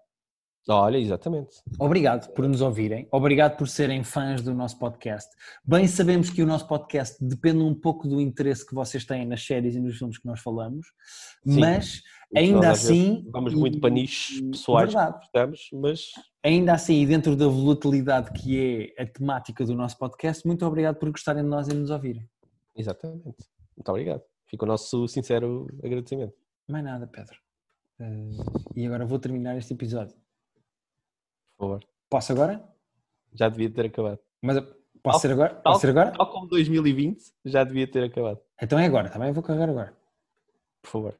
Olha, exatamente. Obrigado por nos ouvirem, obrigado por serem fãs do nosso podcast. Bem sabemos que o nosso podcast depende um pouco do interesse que vocês têm nas séries e nos filmes que nós falamos, Sim. mas ainda assim. Vamos muito para nichos pessoais que Verdade. gostamos, mas Ainda assim, e dentro da volatilidade que é a temática do nosso podcast, muito obrigado por gostarem de nós e nos ouvirem. exatamente. Muito obrigado. Fica o nosso sincero agradecimento. Mais nada, Pedro. Eh, e agora vou terminar este episódio. Por favor. Posso agora? Já devia ter acabado. Mas posso Tal- ser agora? tal- Posso ser agora? Tal como 2020, já devia ter acabado. Então é agora, também vou carregar agora. Por favor.